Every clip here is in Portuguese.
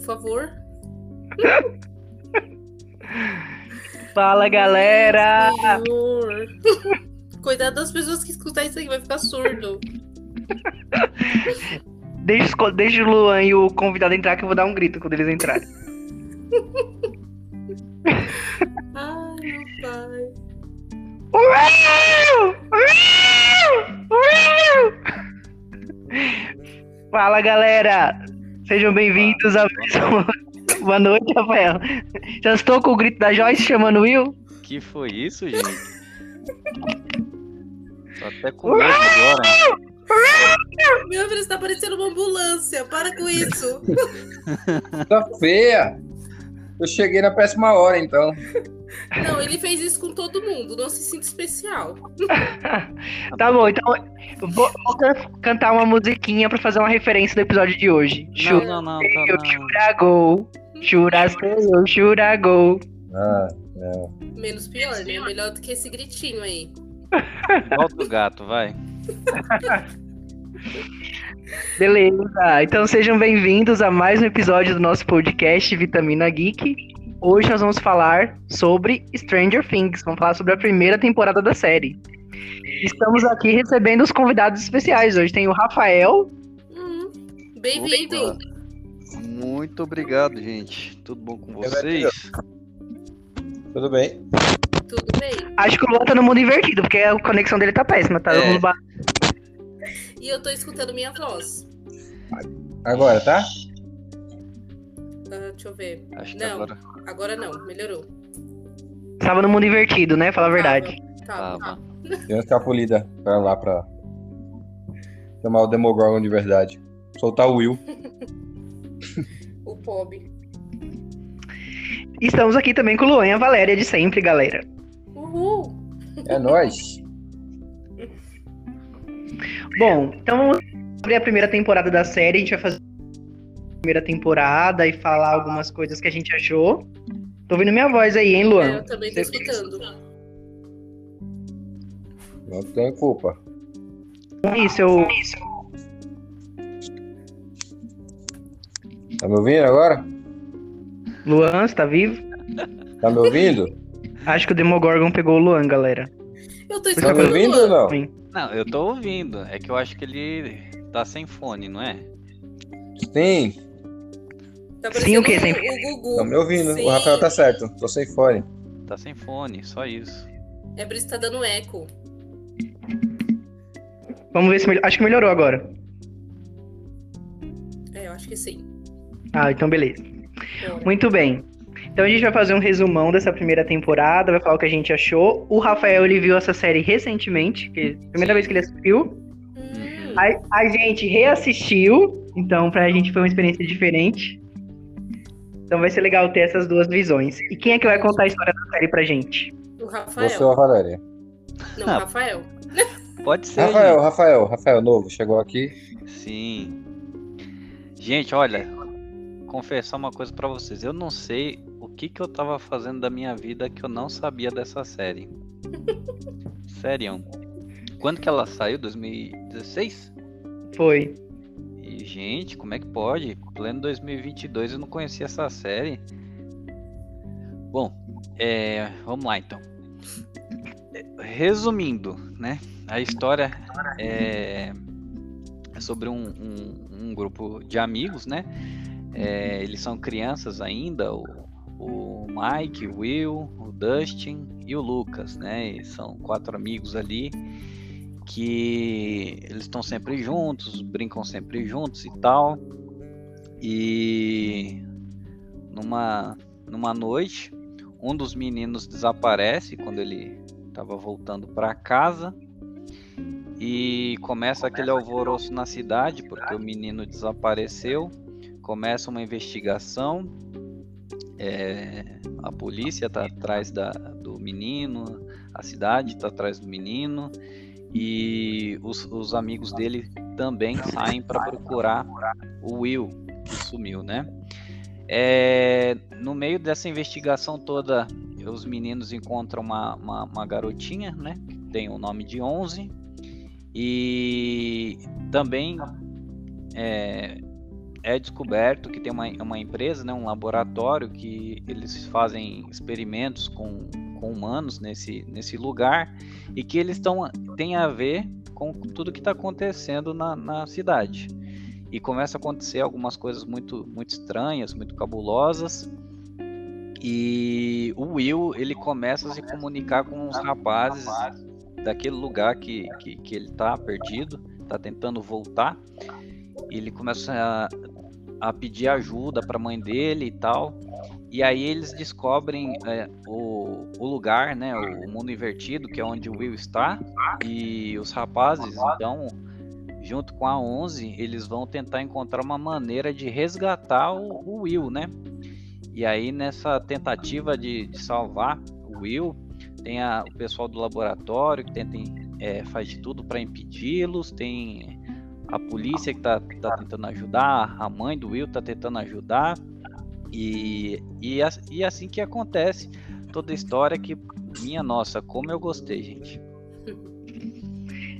por favor. Fala, galera! Senhor. Cuidado das pessoas que escutar isso aqui, vai ficar surdo. Deixa, deixa o Luan e o convidado entrar que eu vou dar um grito quando eles entrarem. Ai, meu pai. Uau! Uau! Uau! Fala, galera! Sejam bem-vindos a mais uma... Boa noite, Rafael. Já estou com o grito da Joyce chamando o Will? Que foi isso, gente? Tô até com medo agora. Meu Deus, tá parecendo uma ambulância. Para com isso. Tá feia. Eu cheguei na péssima hora, então. Não, ele fez isso com todo mundo. Não se sinta especial. Tá bom, então vou, vou can- cantar uma musiquinha pra fazer uma referência do episódio de hoje. Não, não, não, tá, Eu não. churagou, churasteio, churagou. Ah, não. Menos pior, né? Melhor do que esse gritinho aí. Volta o gato, vai. Beleza, então sejam bem-vindos a mais um episódio do nosso podcast Vitamina Geek. Hoje nós vamos falar sobre Stranger Things, vamos falar sobre a primeira temporada da série. Estamos aqui recebendo os convidados especiais. Hoje tem o Rafael, Hum, Bem-vindo. Muito obrigado, gente. Tudo bom com vocês? Tudo bem? Tudo bem? acho que o Luan tá no mundo invertido, porque a conexão dele tá péssima, tá? É. E eu tô escutando minha voz. Agora, tá? Ah, deixa eu ver. Acho que Não. agora Agora não, melhorou. Tava no mundo invertido, né? Fala a verdade. Tava. tava. Tem uma escapulida pra lá pra chamar o Demogorgon de verdade. Soltar o Will. O Pob. Estamos aqui também com o Luan e a Valéria de sempre, galera. Uhul. É nóis. Bom, então sobre a primeira temporada da série, a gente vai fazer a primeira temporada e falar algumas coisas que a gente achou. Tô ouvindo minha voz aí, hein, É, Luan? eu também tô escutando. Não tem culpa. Isso, eu. Tá me ouvindo agora? Luan, você tá vivo? Tá me ouvindo? Acho que o Demogorgon pegou o Luan, galera. Eu tô Tá me escutando. ouvindo o ou não? Não, eu tô ouvindo. É que eu acho que ele tá sem fone, não é? Sim, Tá Sim, o quê? Sem- O Gugu. tá me ouvindo. Sim. O Rafael tá certo. Tô sem fone. Tá sem fone, só isso. É por isso que tá dando eco. Vamos ver se melhor. Acho que melhorou agora. É, eu acho que sim. Ah, então beleza. Bora. Muito bem. Então a gente vai fazer um resumão dessa primeira temporada, vai falar o que a gente achou. O Rafael ele viu essa série recentemente, que é a primeira vez que ele assistiu. Hum, A, a gente reassistiu, então pra gente foi uma experiência diferente. Então vai ser legal ter essas duas visões. E quem é que vai contar a história da série pra gente? o Rafael. Você ou a Valéria? Não, o Rafael. Pode ser. Rafael, Rafael, Rafael, novo. Chegou aqui. gente. Sim. Gente, olha, confessar uma coisa pra vocês. Eu não sei que que eu tava fazendo da minha vida que eu não sabia dessa série. Sério. Quando que ela saiu? 2016? Foi. E, gente, como é que pode? Pleno 2022 eu não conhecia essa série. Bom, é, vamos lá então. Resumindo, né? A história é, é sobre um, um- um grupo de amigos, né? É, eles são crianças ainda, o, o Mike, o Will, o Dustin e o Lucas, né? E são quatro amigos ali que eles estão sempre juntos, brincam sempre juntos e tal. E numa, numa noite, um dos meninos desaparece quando ele estava voltando para casa e começa aquele alvoroço na cidade porque o menino desapareceu. Começa uma investigação. É, a polícia está atrás da, do menino, a cidade está atrás do menino e os, os amigos dele também saem para procurar o Will que sumiu, né? É, no meio dessa investigação toda os meninos encontram uma, uma, uma garotinha, né? Que tem o nome de 11. E também é, é descoberto que tem uma, uma empresa, né, um laboratório, que eles fazem experimentos com, com humanos nesse, nesse lugar e que eles tão, têm a ver com tudo que está acontecendo na, na cidade. E começa a acontecer algumas coisas muito, muito estranhas, muito cabulosas. E o Will ele começa a se comunicar com os rapazes daquele lugar que, que, que ele está perdido, está tentando voltar. Ele começa a, a pedir ajuda para a mãe dele e tal. E aí eles descobrem é, o, o lugar, né, o mundo invertido, que é onde o Will está. E os rapazes, então, junto com a 11, eles vão tentar encontrar uma maneira de resgatar o, o Will, né? E aí nessa tentativa de, de salvar o Will, tem a, o pessoal do laboratório que tenta, é, faz de tudo para impedi-los, tem a polícia que tá, tá tentando ajudar, a mãe do Will tá tentando ajudar. E, e, e assim que acontece toda a história que, minha nossa, como eu gostei, gente.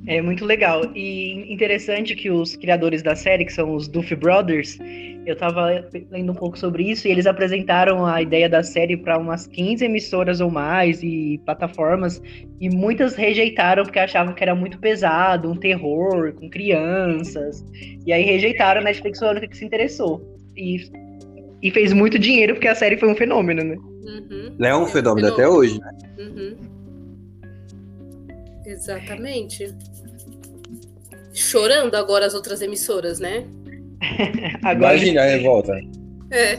É muito legal. E interessante que os criadores da série, que são os Duffy Brothers, eu tava lendo um pouco sobre isso e eles apresentaram a ideia da série para umas 15 emissoras ou mais e plataformas e muitas rejeitaram porque achavam que era muito pesado, um terror com crianças. E aí rejeitaram, a Netflix foi a única que se interessou. E, e fez muito dinheiro porque a série foi um fenômeno, né? Uhum. É um fenômeno, até hoje, né? Uhum. Exatamente. Chorando agora as outras emissoras, né? Agora... Imagina a revolta. É.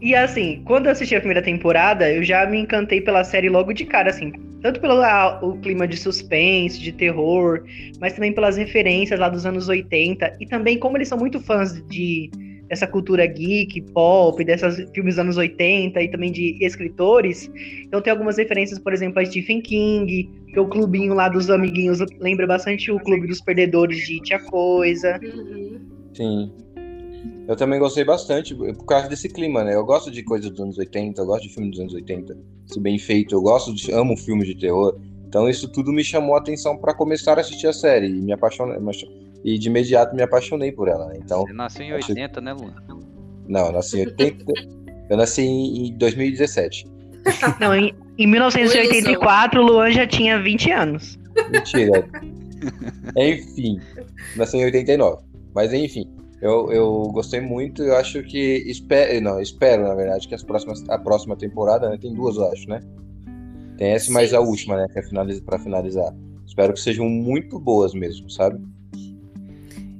E assim, quando eu assisti a primeira temporada, eu já me encantei pela série logo de cara, assim. Tanto pelo a, o clima de suspense, de terror, mas também pelas referências lá dos anos 80. E também como eles são muito fãs de dessa cultura geek, pop, desses filmes dos anos 80 e também de escritores. Então tem algumas referências, por exemplo, a Stephen King, que o clubinho lá dos amiguinhos lembra bastante o clube dos perdedores de Tia Coisa. Uhum. Sim. Eu também gostei bastante, por causa desse clima, né? Eu gosto de coisas dos anos 80, eu gosto de filmes dos anos 80, se bem feito, eu gosto de, amo filmes de terror. Então isso tudo me chamou a atenção para começar a assistir a série e me apaixonei, e de imediato me apaixonei por ela. Né? Então, Você nasceu em 80, né, Luan? Não, eu nasci em 80. eu nasci em 2017. Não, em, em 1984 o Luan já tinha 20 anos. Mentira. enfim, nasci em 89. Mas enfim, eu, eu gostei muito. Eu acho que espero, não, espero na verdade que as próximas, a próxima temporada, né, tem duas, eu acho, né? Tem essa mais a última, né, que é finaliza, para finalizar. Espero que sejam muito boas mesmo, sabe?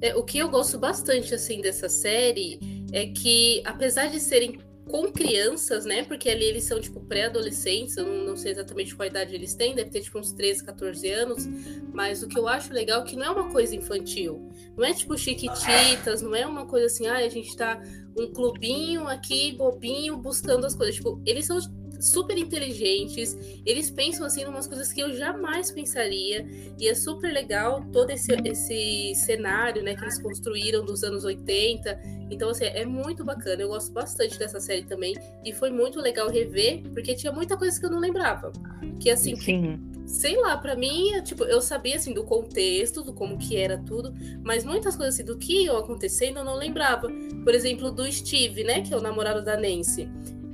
É, o que eu gosto bastante assim dessa série é que, apesar de serem com crianças, né? Porque ali eles são, tipo, pré-adolescentes, eu não, sei exatamente qual idade eles têm, deve ter, tipo, uns 13, 14 anos. Mas o que eu acho legal é que não é uma coisa infantil. Não é, tipo, chiquititas, não é uma coisa assim, ah, a gente tá um clubinho aqui, bobinho, buscando as coisas. Tipo, eles são super inteligentes, eles pensam assim em umas coisas que eu jamais pensaria, e é super legal todo esse, esse cenário, né, que eles construíram dos anos 80. Então, assim, é muito bacana. Eu gosto bastante dessa série também, e foi muito legal rever, porque tinha muita coisa que eu não lembrava. Que assim, Sim. sei lá, para mim, tipo, eu sabia assim do contexto, do como que era tudo, mas muitas coisas assim do que ia acontecendo eu não lembrava. Por exemplo, do Steve, né, que é o namorado da Nancy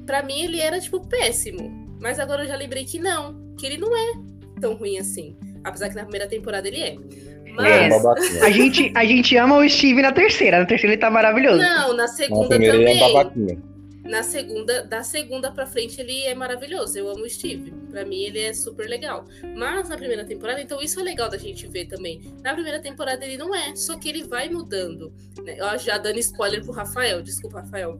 para mim ele era, tipo, péssimo. Mas agora eu já lembrei que não, que ele não é tão ruim assim. Apesar que na primeira temporada ele é. Mas... É, a, gente, a gente ama o Steve na terceira. Na terceira ele tá maravilhoso. Não, na segunda na também. Ele é babaquinha na segunda, da segunda para frente ele é maravilhoso. Eu amo o Steve. Para mim ele é super legal. Mas na primeira temporada, então isso é legal da gente ver também. Na primeira temporada ele não é, só que ele vai mudando. Né? Eu já dando spoiler pro Rafael, desculpa, Rafael.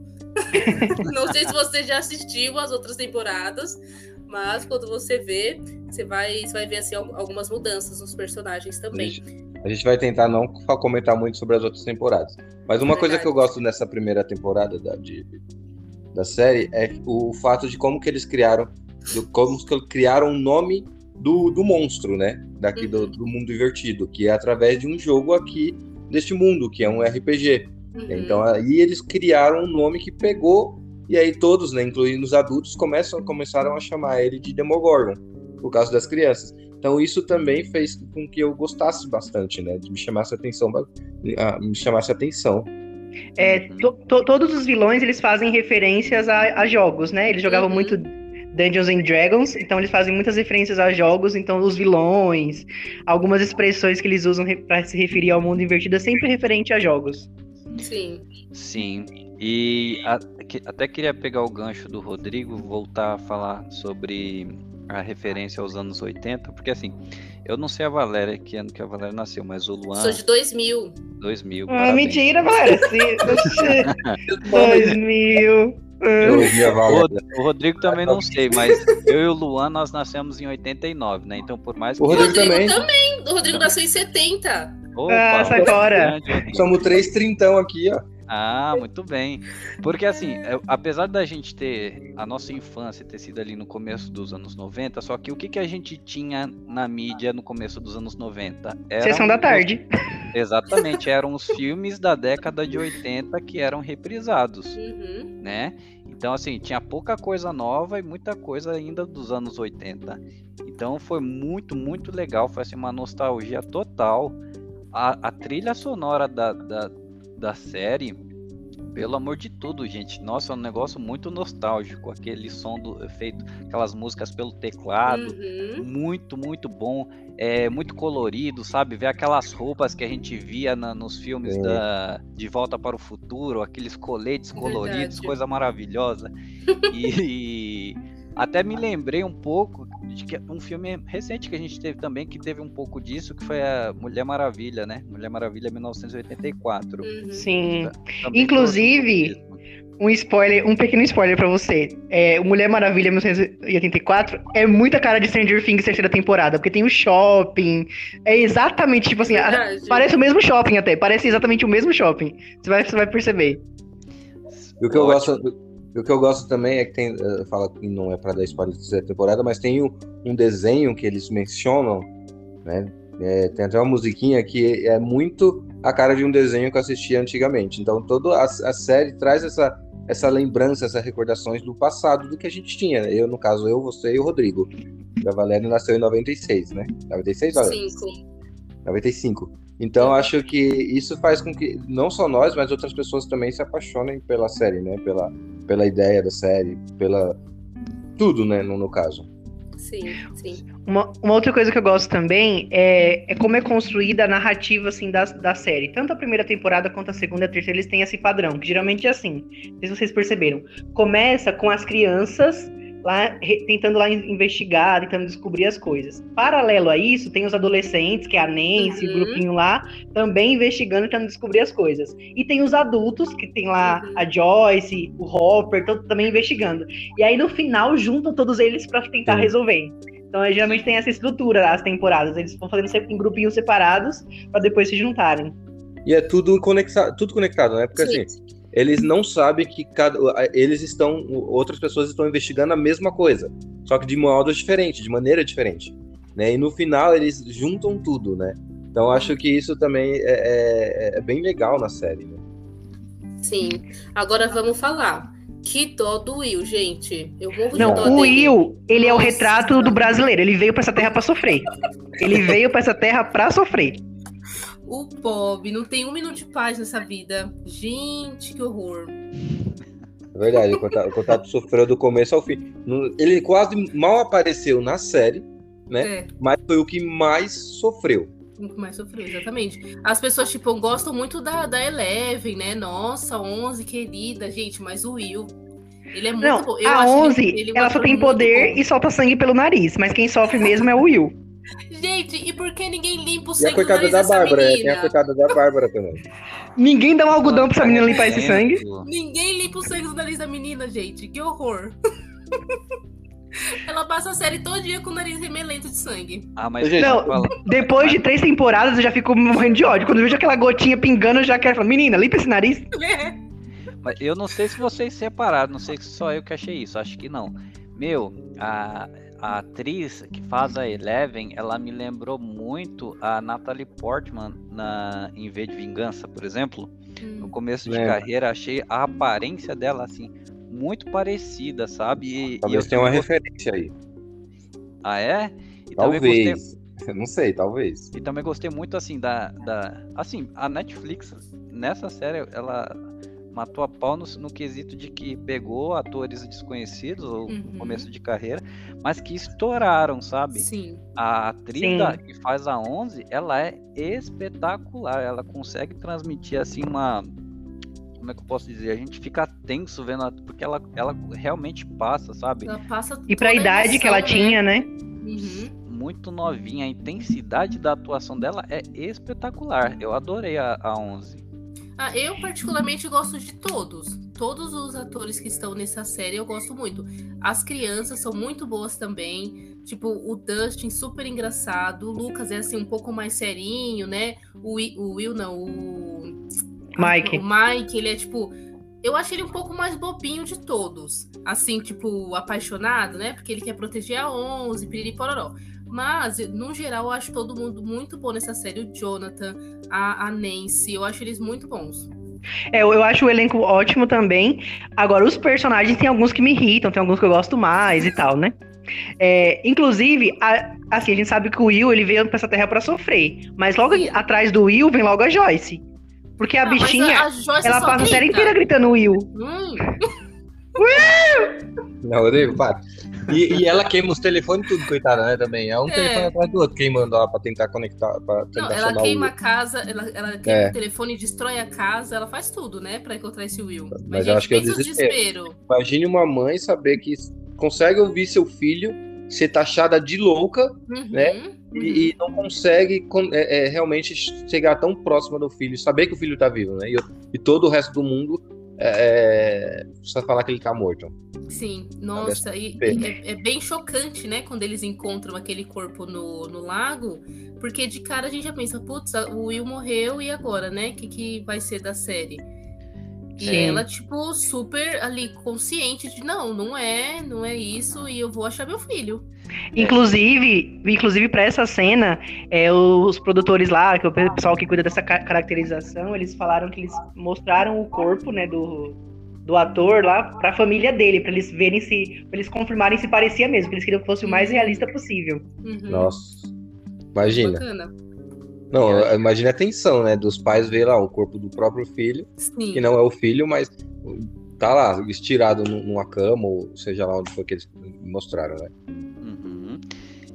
não sei se você já assistiu as outras temporadas, mas quando você vê, você vai, você vai ver assim, algumas mudanças nos personagens também. A gente, a gente vai tentar não comentar muito sobre as outras temporadas. Mas uma coisa que eu gosto nessa primeira temporada da, de, da série é o fato de como que eles criaram, como que criaram o nome do, do monstro, né? Daqui uhum. do, do, mundo invertido, que é através de um jogo aqui deste mundo, que é um RPG. Uhum. Então aí eles criaram um nome que pegou E aí todos, né, incluindo os adultos, começam, começaram a chamar ele de Demogorgon, por causa das crianças. Então isso também fez com que eu gostasse bastante, né, de me chamasse atenção, me chamasse atenção. É, to, to, todos os vilões eles fazem referências a, a jogos, né? Eles jogavam uhum. muito Dungeons and Dragons, então eles fazem muitas referências a jogos, então os vilões, algumas expressões que eles usam para se referir ao mundo invertido é sempre referente a jogos. Sim. Sim. E a, que, até queria pegar o gancho do Rodrigo, voltar a falar sobre a referência aos anos 80, porque assim, eu não sei a Valéria, que ano que a Valéria nasceu, mas o Luan. Sou de 2000. 2000. Ah, mentira, Valéria. Sim, 2000. O, o Rodrigo também não sei, mas eu e o Luan nós nascemos em 89, né? Então por mais que. O Rodrigo, o Rodrigo também. também. O Rodrigo nasceu em 70. Opa, ah, sai fora. Somos três trintão aqui, ó. Ah, muito bem. Porque assim, é, apesar da gente ter a nossa infância ter sido ali no começo dos anos 90, só que o que, que a gente tinha na mídia no começo dos anos 90? Era Sessão da tarde. Exatamente, eram os filmes da década de 80 que eram reprisados, uhum. né? Então, assim, tinha pouca coisa nova e muita coisa ainda dos anos 80. Então, foi muito, muito legal. Foi assim, uma nostalgia total. A, a trilha sonora da, da, da série, pelo amor de tudo, gente. Nossa, é um negócio muito nostálgico. Aquele som do, feito, aquelas músicas pelo teclado. Uhum. Muito, muito bom. É muito colorido, sabe? Ver aquelas roupas que a gente via na, nos filmes é. da, de Volta para o Futuro, aqueles coletes coloridos, Verdade. coisa maravilhosa. e, e até me lembrei um pouco de que um filme recente que a gente teve também, que teve um pouco disso, que foi a Mulher Maravilha, né? Mulher Maravilha 1984. Uhum. Sim. Também Inclusive, um spoiler, um pequeno spoiler para você. É, Mulher Maravilha 1984 é muita cara de Stranger Things terceira temporada, porque tem o shopping. É exatamente, tipo assim, a, parece o mesmo shopping até, parece exatamente o mesmo shopping. Você vai, você vai perceber. E o que eu gosto e o que eu gosto também é que tem. Uh, fala que não é para dar spoiler da terceira temporada, mas tem um, um, desenho que eles mencionam, né? É, tem até uma musiquinha que é muito a cara de um desenho que eu assistia antigamente. Então toda a, a série traz essa, essa lembrança, essas recordações do passado, do que a gente tinha. Eu, no caso, eu, você e o Rodrigo. A Valéria nasceu em 96, né? 96, Valéria? 5. 95. Então acho que isso faz com que não só nós, mas outras pessoas também se apaixonem pela série, né? Pela, pela ideia da série, pela tudo, né? No, no caso. Sim, sim. Uma, uma, outra coisa que eu gosto também é, é como é construída a narrativa assim da, da série. Tanto a primeira temporada quanto a segunda e a terceira eles têm esse padrão, que geralmente é assim. Não sei se vocês perceberam. Começa com as crianças lá tentando lá investigar, tentando descobrir as coisas. Paralelo a isso, tem os adolescentes, que é a Nancy, uhum. o grupinho lá, também investigando, tentando descobrir as coisas. E tem os adultos, que tem lá uhum. a Joyce, o Hopper, todo, também investigando. E aí no final juntam todos eles para tentar uhum. resolver. Então, geralmente tem essa estrutura as temporadas. Eles vão fazendo em grupinhos separados para depois se juntarem. E é tudo, conectado, tudo conectado, né? Porque Sim. assim, eles não sabem que cada, eles estão, outras pessoas estão investigando a mesma coisa, só que de modo diferente, de maneira diferente, né? E no final eles juntam tudo, né? Então acho que isso também é, é, é bem legal na série. Né? Sim. Agora vamos falar. Que dó do Will, gente. Eu morro de Não, dó o dele. Will, ele Nossa. é o retrato do brasileiro. Ele veio para essa terra para sofrer. Ele veio para essa terra para sofrer. O Bob não tem um minuto de paz nessa vida. Gente, que horror. É verdade, o contato, o contato sofreu do começo ao fim. Ele quase mal apareceu na série, né? É. Mas foi o que mais sofreu. O que mais sofreu, exatamente. As pessoas, tipo, gostam muito da, da Eleven, né? Nossa, 11, querida. Gente, mas o Will, ele é muito não, bom. Eu a 11, ele, ele ela só tem poder e solta sangue pelo nariz. Mas quem sofre mesmo é o Will. Gente, e por que ninguém limpa o sangue e a coitada da Bárbara, é, tem a coitada da Bárbara também. Ninguém dá um algodão pra essa menina limpar esse sangue? Ninguém limpa o sangue do nariz da menina, gente. Que horror. Ela passa a série todo dia com o nariz remelento de sangue. Ah, mas não, depois de três temporadas eu já fico morrendo de ódio. Quando eu vejo aquela gotinha pingando, eu já quero falar, menina, limpa esse nariz. É. Mas eu não sei se vocês separaram, não sei se só eu que achei isso, acho que não. Meu, a, a atriz que faz a Eleven, ela me lembrou muito a Natalie Portman na em V de Vingança, por exemplo. Hum. No começo de é. carreira, achei a aparência dela assim muito parecida, sabe? E, talvez e tenha uma gostei... referência aí. Ah, é? E talvez. Gostei... Não sei, talvez. E também gostei muito, assim, da, da... Assim, a Netflix, nessa série, ela matou a pau no, no quesito de que pegou atores desconhecidos, ou uhum. no começo de carreira, mas que estouraram, sabe? Sim. A atriz da, que faz a 11, ela é espetacular, ela consegue transmitir, assim, uma... Como é que eu posso dizer? A gente fica tenso vendo, ela, porque ela, ela realmente passa, sabe? Ela passa e pra idade emoção, que ela né? tinha, né? Uhum muito novinha, a intensidade da atuação dela é espetacular. Eu adorei a, a 11. Ah, eu particularmente gosto de todos. Todos os atores que estão nessa série eu gosto muito. As crianças são muito boas também. Tipo, o Dustin, super engraçado. O Lucas é assim, um pouco mais serinho, né? O, o Will, não, o. Mike. O Mike, ele é tipo. Eu acho ele um pouco mais bobinho de todos. Assim, tipo, apaixonado, né? Porque ele quer proteger a 11, piriri pororó. Mas, no geral, eu acho todo mundo muito bom nessa série. O Jonathan, a, a Nancy, eu acho eles muito bons. É, eu acho o elenco ótimo também. Agora, os personagens tem alguns que me irritam, tem alguns que eu gosto mais e tal, né? É, inclusive, a, assim, a gente sabe que o Will ele veio pra essa terra para sofrer. Mas logo Sim. atrás do Will vem logo a Joyce. Porque a Não, bichinha, a, a ela passa grita. a série inteira gritando Will. Hum. Will! Não, Rodrigo, para. E, e, ela queima os telefones tudo, coitada, né? Também. É um é. telefone atrás do outro queimando lá pra tentar conectar. Pra tentar Não, ela queima a casa, ela, ela queima é. o telefone, destrói a casa, ela faz tudo, né? Pra encontrar esse Will. Mas, Mas eu acho que é o desespero. desespero. Imagine uma mãe saber que consegue ouvir seu filho ser taxada de louca, uhum, né? Uhum. E, e, não consegue é, é, realmente chegar tão próxima do filho, saber que o filho tá vivo, né? E, e todo o resto do mundo é, é, precisa falar que ele tá morto. Sim, nossa, e, e é, é, bem chocante, né, quando eles encontram aquele corpo no, no lago, porque de cara a gente já pensa, putz, o Will morreu e agora, né? O que, que vai ser da série? E Sim. ela, tipo, super ali consciente de não, não é, não é isso, e eu vou achar meu filho. Inclusive, inclusive para essa cena, é, os produtores lá, que é o pessoal que cuida dessa caracterização, eles falaram que eles mostraram o corpo, né, do, do ator lá para a família dele, para eles verem se, pra eles confirmarem se parecia mesmo, porque eles queriam que fosse o mais realista possível. Uhum. Nossa, imagina. Bacana. Não, imagina a tensão, né? Dos pais ver lá o corpo do próprio filho, Sim. que não é o filho, mas tá lá, estirado numa cama, ou seja lá onde foi que eles mostraram, né? Uhum.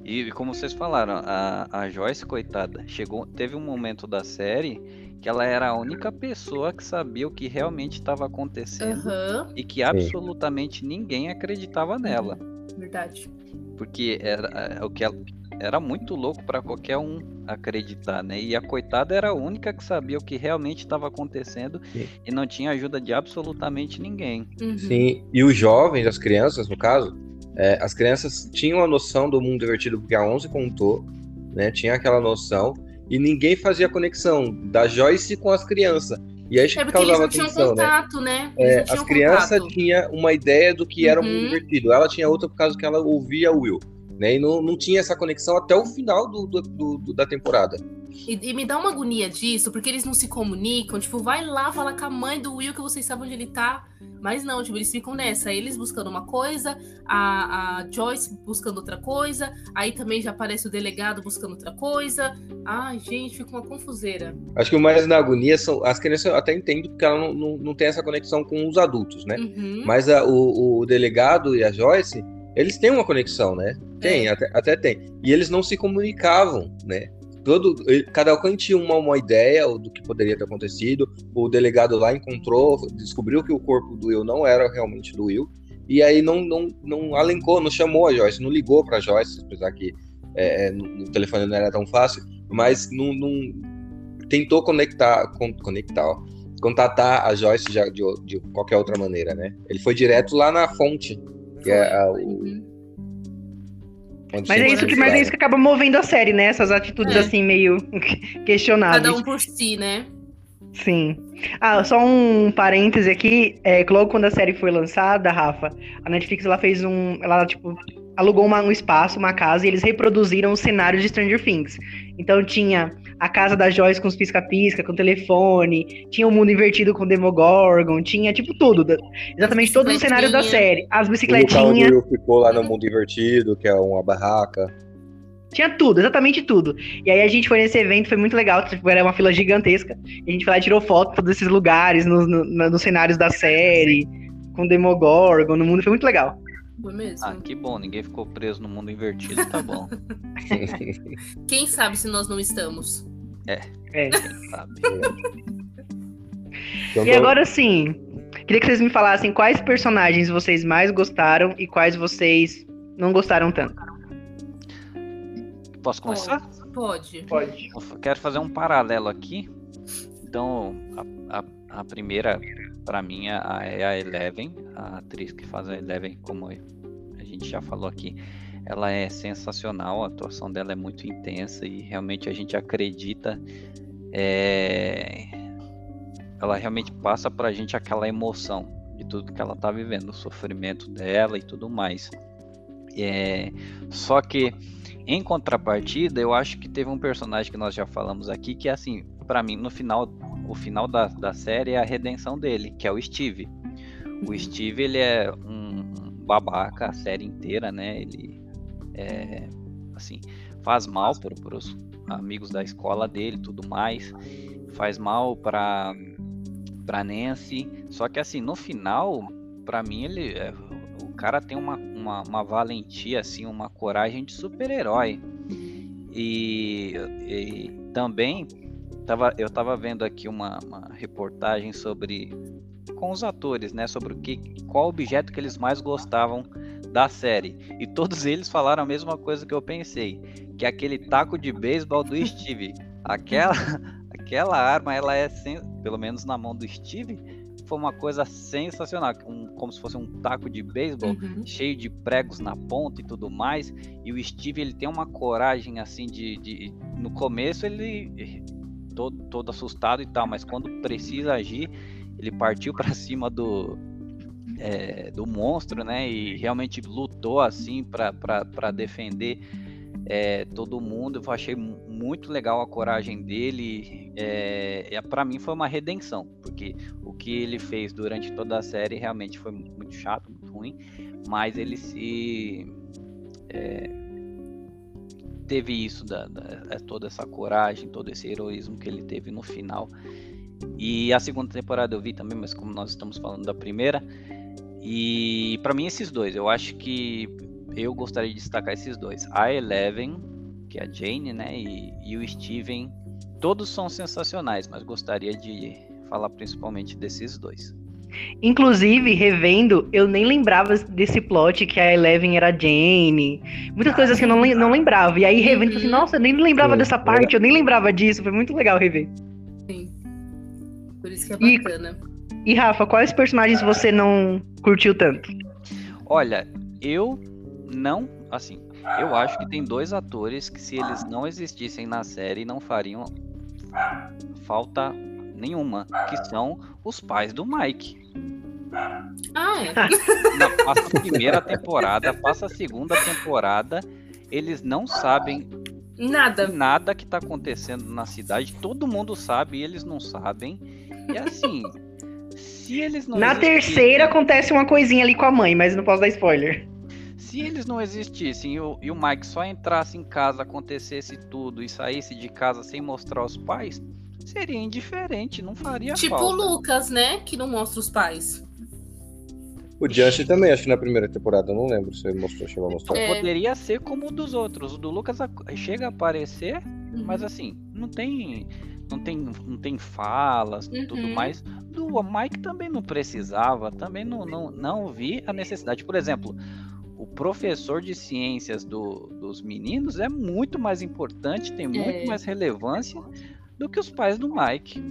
E como vocês falaram, a, a Joyce, coitada, chegou, teve um momento da série que ela era a única pessoa que sabia o que realmente estava acontecendo uhum. e que absolutamente Sim. ninguém acreditava nela. Verdade. Porque era é, o que ela, era muito louco para qualquer um acreditar, né? E a coitada era a única que sabia o que realmente estava acontecendo Sim. e não tinha ajuda de absolutamente ninguém. Uhum. Sim, e os jovens, as crianças, no caso, é, as crianças tinham a noção do mundo divertido porque a 11 contou, né? Tinha aquela noção e ninguém fazia conexão da Joyce com as crianças. E aí é causava eles não atenção, né? contato, né? né? É, as crianças tinham uma ideia do que era uhum. divertido. Ela tinha outra por causa que ela ouvia o Will. Né? E não, não tinha essa conexão até o final do, do, do da temporada. E, e, me dá uma agonia disso, porque eles não se comunicam. Tipo, vai lá falar com a mãe do Will que vocês sabem onde ele tá. Mas não, tipo, eles ficam nessa. Eles buscando uma coisa, a, a Joyce buscando outra coisa. Aí também já aparece o delegado buscando outra coisa. Ai, gente, fica uma confuseira. Acho que o mais na agonia são. As crianças eu até entendo porque ela não, não, não tem essa conexão com os adultos, né? Uhum. Mas a, o, o delegado e a Joyce eles têm uma conexão, né? Tem, é. até, até tem. E eles não se comunicavam, né? Todo, cada um tinha uma, uma ideia do que poderia ter acontecido. O delegado lá encontrou, descobriu que o corpo do Will não era realmente do Will. E aí não, não, não alencou, não chamou a Joyce, não ligou para Joyce, apesar que é, é no telefone não era tão fácil, mas não, não tentou conectar, con, conectar, ó, contatar a Joyce de, de, de, qualquer outra maneira, né? Ele foi direto lá na fonte que é a, o, mas é, isso que, mas é isso que acaba movendo a série, né? Essas atitudes é. assim, meio questionáveis. Cada um por si, né? Sim. Ah, só um parêntese aqui. É, logo quando a série foi lançada, Rafa, a Netflix ela fez um. Ela, tipo, alugou uma- um espaço, uma casa, e eles reproduziram os cenários de Stranger Things. Então tinha a casa da Joyce com os pisca-pisca, com o telefone, tinha o mundo invertido com o Demogorgon, tinha tipo tudo. exatamente todos os cenários da série. As O bicicletinhas. o Will ficou lá no mundo invertido, que é uma barraca. Tinha tudo, exatamente tudo. E aí a gente foi nesse evento, foi muito legal, tipo, era uma fila gigantesca. E a gente foi lá e tirou foto de todos esses lugares, no- no- na- nos cenários da série, com Demogorgon, no mundo, foi muito legal. Foi mesmo. Ah, que bom, ninguém ficou preso no mundo invertido, tá bom. Quem sabe se nós não estamos? É. Sabe? Então, E agora sim, queria que vocês me falassem quais personagens vocês mais gostaram e quais vocês não gostaram tanto. Posso começar? Pode. Pode. Eu quero fazer um paralelo aqui. Então, a, a, a primeira, pra mim, é é a Eleven, a atriz que faz a Eleven, como a gente já falou aqui. Ela é sensacional, a atuação dela é muito intensa e realmente a gente acredita. é, Ela realmente passa pra gente aquela emoção de tudo que ela tá vivendo, o sofrimento dela e tudo mais. É, Só que em contrapartida, eu acho que teve um personagem que nós já falamos aqui que, assim, pra mim, no final, o final da, da série é a redenção dele, que é o Steve. O Steve, ele é um um babaca a série inteira, né? Ele, é, assim, faz mal para os amigos da escola dele tudo mais. Faz mal pra, pra Nancy. Só que, assim, no final, pra mim, ele... é, o cara tem uma, uma, uma valentia, assim, uma coragem de super-herói. E, e também tava, eu tava vendo aqui uma, uma reportagem sobre com os atores, né, sobre o que qual objeto que eles mais gostavam da série. E todos eles falaram a mesma coisa que eu pensei, que é aquele taco de beisebol do Steve. Aquela aquela arma, ela é sen- pelo menos na mão do Steve, foi uma coisa sensacional, um- como se fosse um taco de beisebol Uhum. cheio de pregos na ponta e tudo mais. E o Steve ele tem uma coragem assim de, de- no começo ele todo, todo assustado e tal, mas quando precisa agir ele partiu para cima do é, do monstro, né? E realmente lutou assim para defender é, todo mundo. Eu achei mu- muito legal a coragem dele. É, para mim foi uma redenção, porque o que ele fez durante toda a série realmente foi mu- muito chato, muito ruim, mas ele se é, teve isso da, da- é, toda essa coragem, todo esse heroísmo que ele teve no final. E a segunda temporada eu vi também, mas como nós estamos falando da primeira, e para mim esses dois, eu acho que eu gostaria de destacar esses dois. A Eleven, que é a Jane, né, e, e o Steven, todos são sensacionais, mas gostaria de falar principalmente desses dois. Inclusive, revendo, eu nem lembrava desse plot que a Eleven era a Jane. Muitas coisas que eu não, não lembrava. E aí, revendo, eu falei assim, nossa, eu nem lembrava dessa parte, eu nem lembrava disso. Foi muito legal rever. Por isso que é E- bacana. E Rafa, quais personagens você não curtiu tanto? Olha, eu não, assim, eu acho que tem dois atores que se eles não existissem na série não fariam falta nenhuma, que são os pais do Mike. Ah, é. Na, passa a primeira temporada, passa a segunda temporada, eles não sabem Nada. nada que tá acontecendo na cidade, todo mundo sabe e eles não sabem. E assim, se eles não Na existissem- terceira acontece uma coisinha ali com a mãe, mas não posso dar spoiler. Se eles não existissem e o, e o Mike só entrasse em casa, acontecesse tudo e saísse de casa sem mostrar os pais, seria indiferente, não faria Tipo o falta. Lucas, né? Que não mostra os pais. O Justin também, acho que na primeira temporada, eu não lembro se ele mostrou, chegou a mostrar. É. Poderia ser como o dos outros. O do Lucas chega a aparecer, Uhum. mas assim, não tem. Não tem, não tem falas e tudo Uhum. mais. Do Mike também não precisava, também não, não, não vi a necessidade. Por exemplo, o professor de ciências do- dos meninos é muito mais importante, tem muito É. mais relevância do que os pais do Mike.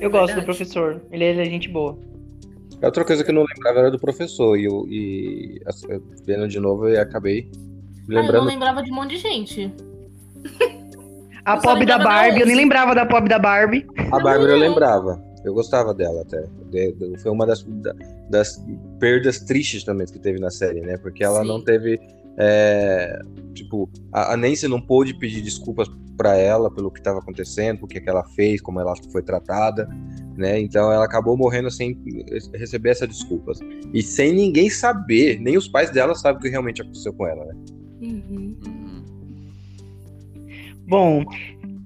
Eu gosto do Verdade. professor, ele é gente boa. A outra coisa que eu não lembrava era do professor, e, eu, e assim, vendo de novo eu acabei Ah, eu não lembrando. lembrava de um monte de gente. A pop da lembrava da Barbie, eu nem 11. lembrava da pop da Barbie. A Bárbara eu lembrava. Eu gostava dela até. De- de- Foi uma das, da- das perdas tristes também que teve na série, né? Porque ela Sim. não teve. é, tipo, a, a Nancy não pôde pedir desculpas pra ela pelo que estava acontecendo, o que, que ela fez, como ela foi tratada, né? Então ela acabou morrendo sem receber essas desculpas. E sem ninguém saber, nem os pais dela sabem o que realmente aconteceu com ela, né? Uhum. Bom,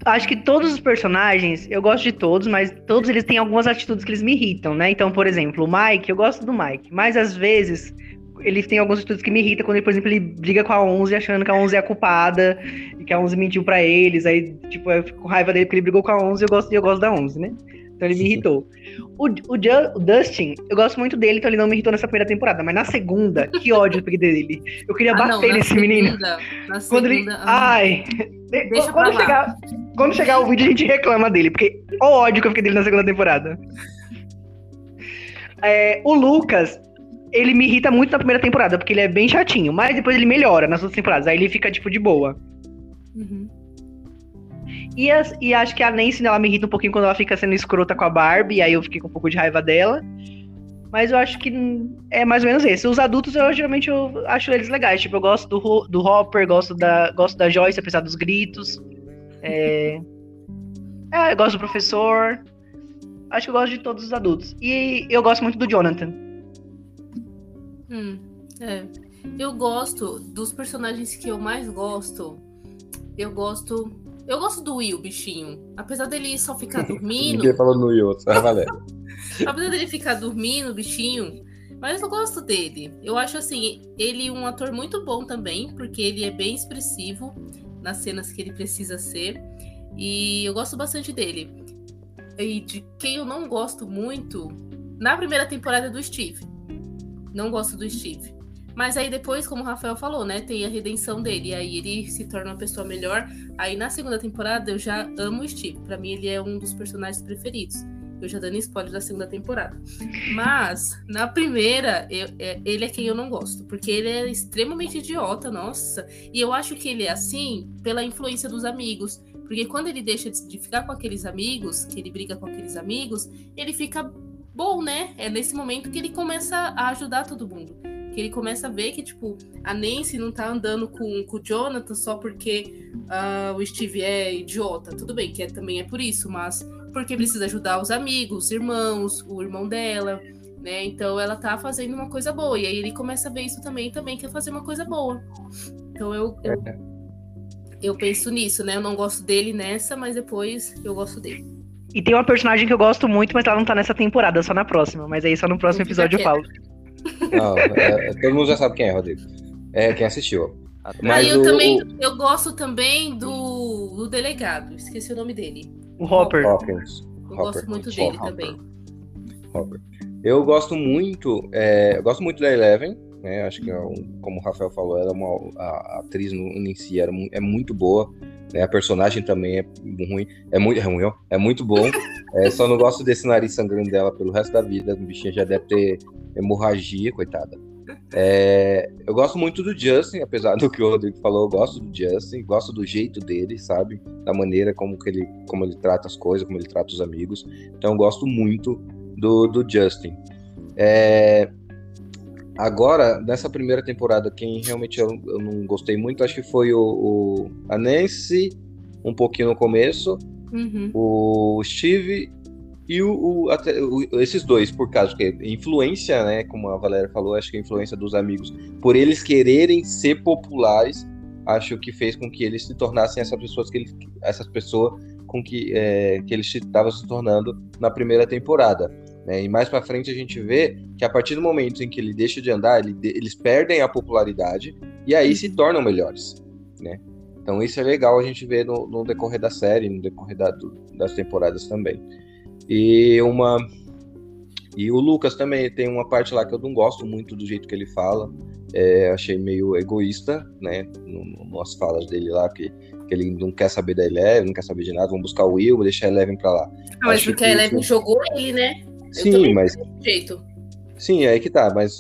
acho que todos os personagens, eu gosto de todos, mas todos eles têm algumas atitudes que eles me irritam, né? Então, por exemplo, o Mike, eu gosto do Mike, mas às vezes ele tem algumas atitudes que me irritam quando, ele, por exemplo, ele briga com a 11 achando que a 11 é a culpada e que a 11 mentiu pra eles, aí, tipo, eu fico com raiva dele porque ele brigou com a 11 e eu gosto, eu gosto da 11, né? Então ele me irritou. O, o, o Dustin, eu gosto muito dele, então ele não me irritou nessa primeira temporada, mas na segunda, que ódio eu peguei dele. Eu queria Ah, bater nesse menino. segunda- Na Quando ele. segunda, ah, Ai! Deixa quando, chegar, quando chegar o vídeo, a gente reclama dele, porque o ódio que eu fiquei dele na segunda temporada. É, o Lucas, ele me irrita muito na primeira temporada, porque ele é bem chatinho, mas depois ele melhora nas outras temporadas, aí ele fica, tipo, de boa. uhum. E, as- e acho que a Nancy, ela me irrita um pouquinho quando ela fica sendo escrota com a Barbie, aí eu fiquei com um pouco de raiva dela. Mas eu acho que é mais ou menos esse. Os adultos, eu geralmente eu acho eles legais. Tipo, eu gosto do, do Hopper, gosto da, gosto da Joyce, apesar dos gritos. É... é, eu gosto do professor. Acho que eu gosto de todos os adultos. E eu gosto muito do Jonathan. Hum, é. Eu gosto dos personagens que eu mais gosto. Eu gosto. Eu gosto do Will, bichinho. Apesar dele só ficar dormindo. Ninguém falou no Will, só valeu. apesar dele ficar dormindo, bichinho. Mas eu gosto dele. Eu acho assim, ele um ator muito bom também, porque ele é bem expressivo nas cenas que ele precisa ser. E eu gosto bastante dele. E de quem eu não gosto muito, na primeira temporada é do Steve. Não gosto do Steve. Mas aí depois, como o Rafael falou, né, tem a redenção dele. E aí ele se torna uma pessoa melhor. Aí na segunda temporada eu já amo o Steve. Pra mim ele é um dos personagens preferidos. Eu já dando spoiler da segunda temporada. Mas, na primeira, eu- é- ele é quem eu não gosto. Porque ele é extremamente idiota, nossa. E eu acho que ele é assim pela influência dos amigos. Porque quando ele deixa de ficar com aqueles amigos, que ele briga com aqueles amigos, ele fica bom, né? É nesse momento que ele começa a ajudar todo mundo. Que ele começa a ver que, tipo, a Nancy não tá andando com, com o Jonathan só porque ah, o Steve é idiota. Tudo bem, que é- também é por isso, mas porque precisa ajudar os amigos, os irmãos, o irmão dela, né? Então ela tá fazendo uma coisa boa. E aí ele começa a ver isso também, também quer fazer uma coisa boa. Então eu, eu, eu penso nisso, né? Eu não gosto dele nessa, mas depois eu gosto dele. E tem uma personagem que eu gosto muito, mas ela não tá nessa temporada, só na próxima. Mas aí só no próximo episódio eu falo. Não, é- é- todo mundo já sabe quem é, Rodrigo. É quem assistiu. Mas aí eu o- também, o- eu gosto também do, do delegado, esqueci o nome dele. O Hopper. Hawkins. Eu Hopper. gosto muito dele Hopper. também. Hopper. Eu gosto muito, é, eu gosto muito da Eleven, né? Acho que, é como o Rafael falou, ela é uma, a, atriz no, em si era, é muito boa. né? A personagem também é ruim, é muito é ruim, ó, é muito bom. É, só não gosto desse nariz sangrando dela pelo resto da vida. O bichinho já deve ter hemorragia, coitada. É, eu gosto muito do Justin, apesar do que o Rodrigo falou, eu gosto do Justin, gosto do jeito dele, sabe? Da maneira como, que ele, como ele trata as coisas, como ele trata os amigos. Então eu gosto muito do, do Justin. É, agora, nessa primeira temporada, quem realmente eu, eu não gostei muito, acho que foi o, o- a Nancy, um pouquinho no começo, Uhum. o Steve e o, o- até- o- esses dois, por causa que influência, né, como a Valéria falou, acho que a influência dos amigos, por eles quererem ser populares, acho que fez com que eles se tornassem essas pessoas que eles, essas pessoas com que, é, que eles estavam se tornando na primeira temporada. Né? E mais pra frente a gente vê que a partir do momento em que ele deixa de andar, ele eles perdem a popularidade e aí se tornam melhores, né? Então isso é legal a gente ver no, no decorrer da série, no decorrer da- do- das temporadas também. E uma e o Lucas também tem uma parte lá que eu não gosto muito do jeito que ele fala. É, achei meio egoísta, né? Nas falas dele lá, que, que ele não quer saber da Eleven, não quer saber de nada, vamos buscar o Will, deixar a Eleven pra lá. Ah, mas porque que a Eleven jogou ele, né? Sim, mas Jeito. Sim, é aí que tá, mas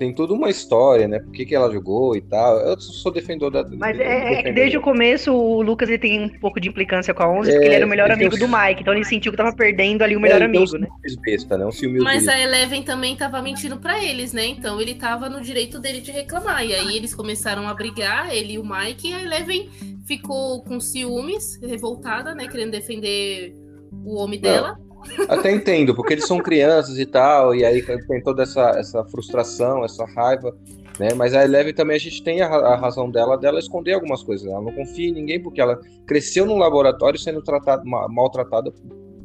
tem toda uma história, né? Por que, que ela jogou e tal. Eu sou defensor da. Mas é, é desde o começo o Lucas ele tem um pouco de implicância com a 11, é, porque ele era o melhor amigo do Mike, então ele sentiu que tava perdendo ali o melhor é, amigo, né? Besta, né? Um Mas a Eleven também tava mentindo para eles, né? Então ele tava no direito dele de reclamar. E aí eles começaram a brigar, ele e o Mike, e a Eleven ficou com ciúmes, revoltada, né? Querendo defender o homem dela. Até entendo, porque eles são crianças e tal, e aí tem toda essa, essa frustração, essa raiva, né? Mas a Eleven também a gente tem a, a, razão dela dela esconder algumas coisas. Ela não confia em ninguém porque ela cresceu num laboratório sendo tratada, maltratada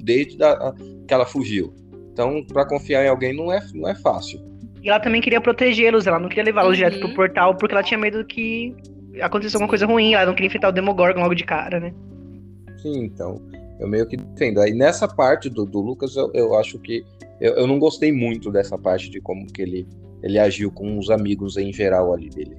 desde da, que ela fugiu. Então, para confiar em alguém não é, não é fácil. E ela também queria protegê-los, ela não queria levá-los uhum. direto pro portal porque ela tinha medo que acontecesse alguma coisa ruim, ela não queria enfrentar o Demogorgon logo de cara, né? Sim, então. Eu meio que defendo. Aí nessa parte do, do Lucas, eu, eu acho que. Eu, eu não gostei muito dessa parte de como que ele, ele agiu com os amigos em geral ali dele.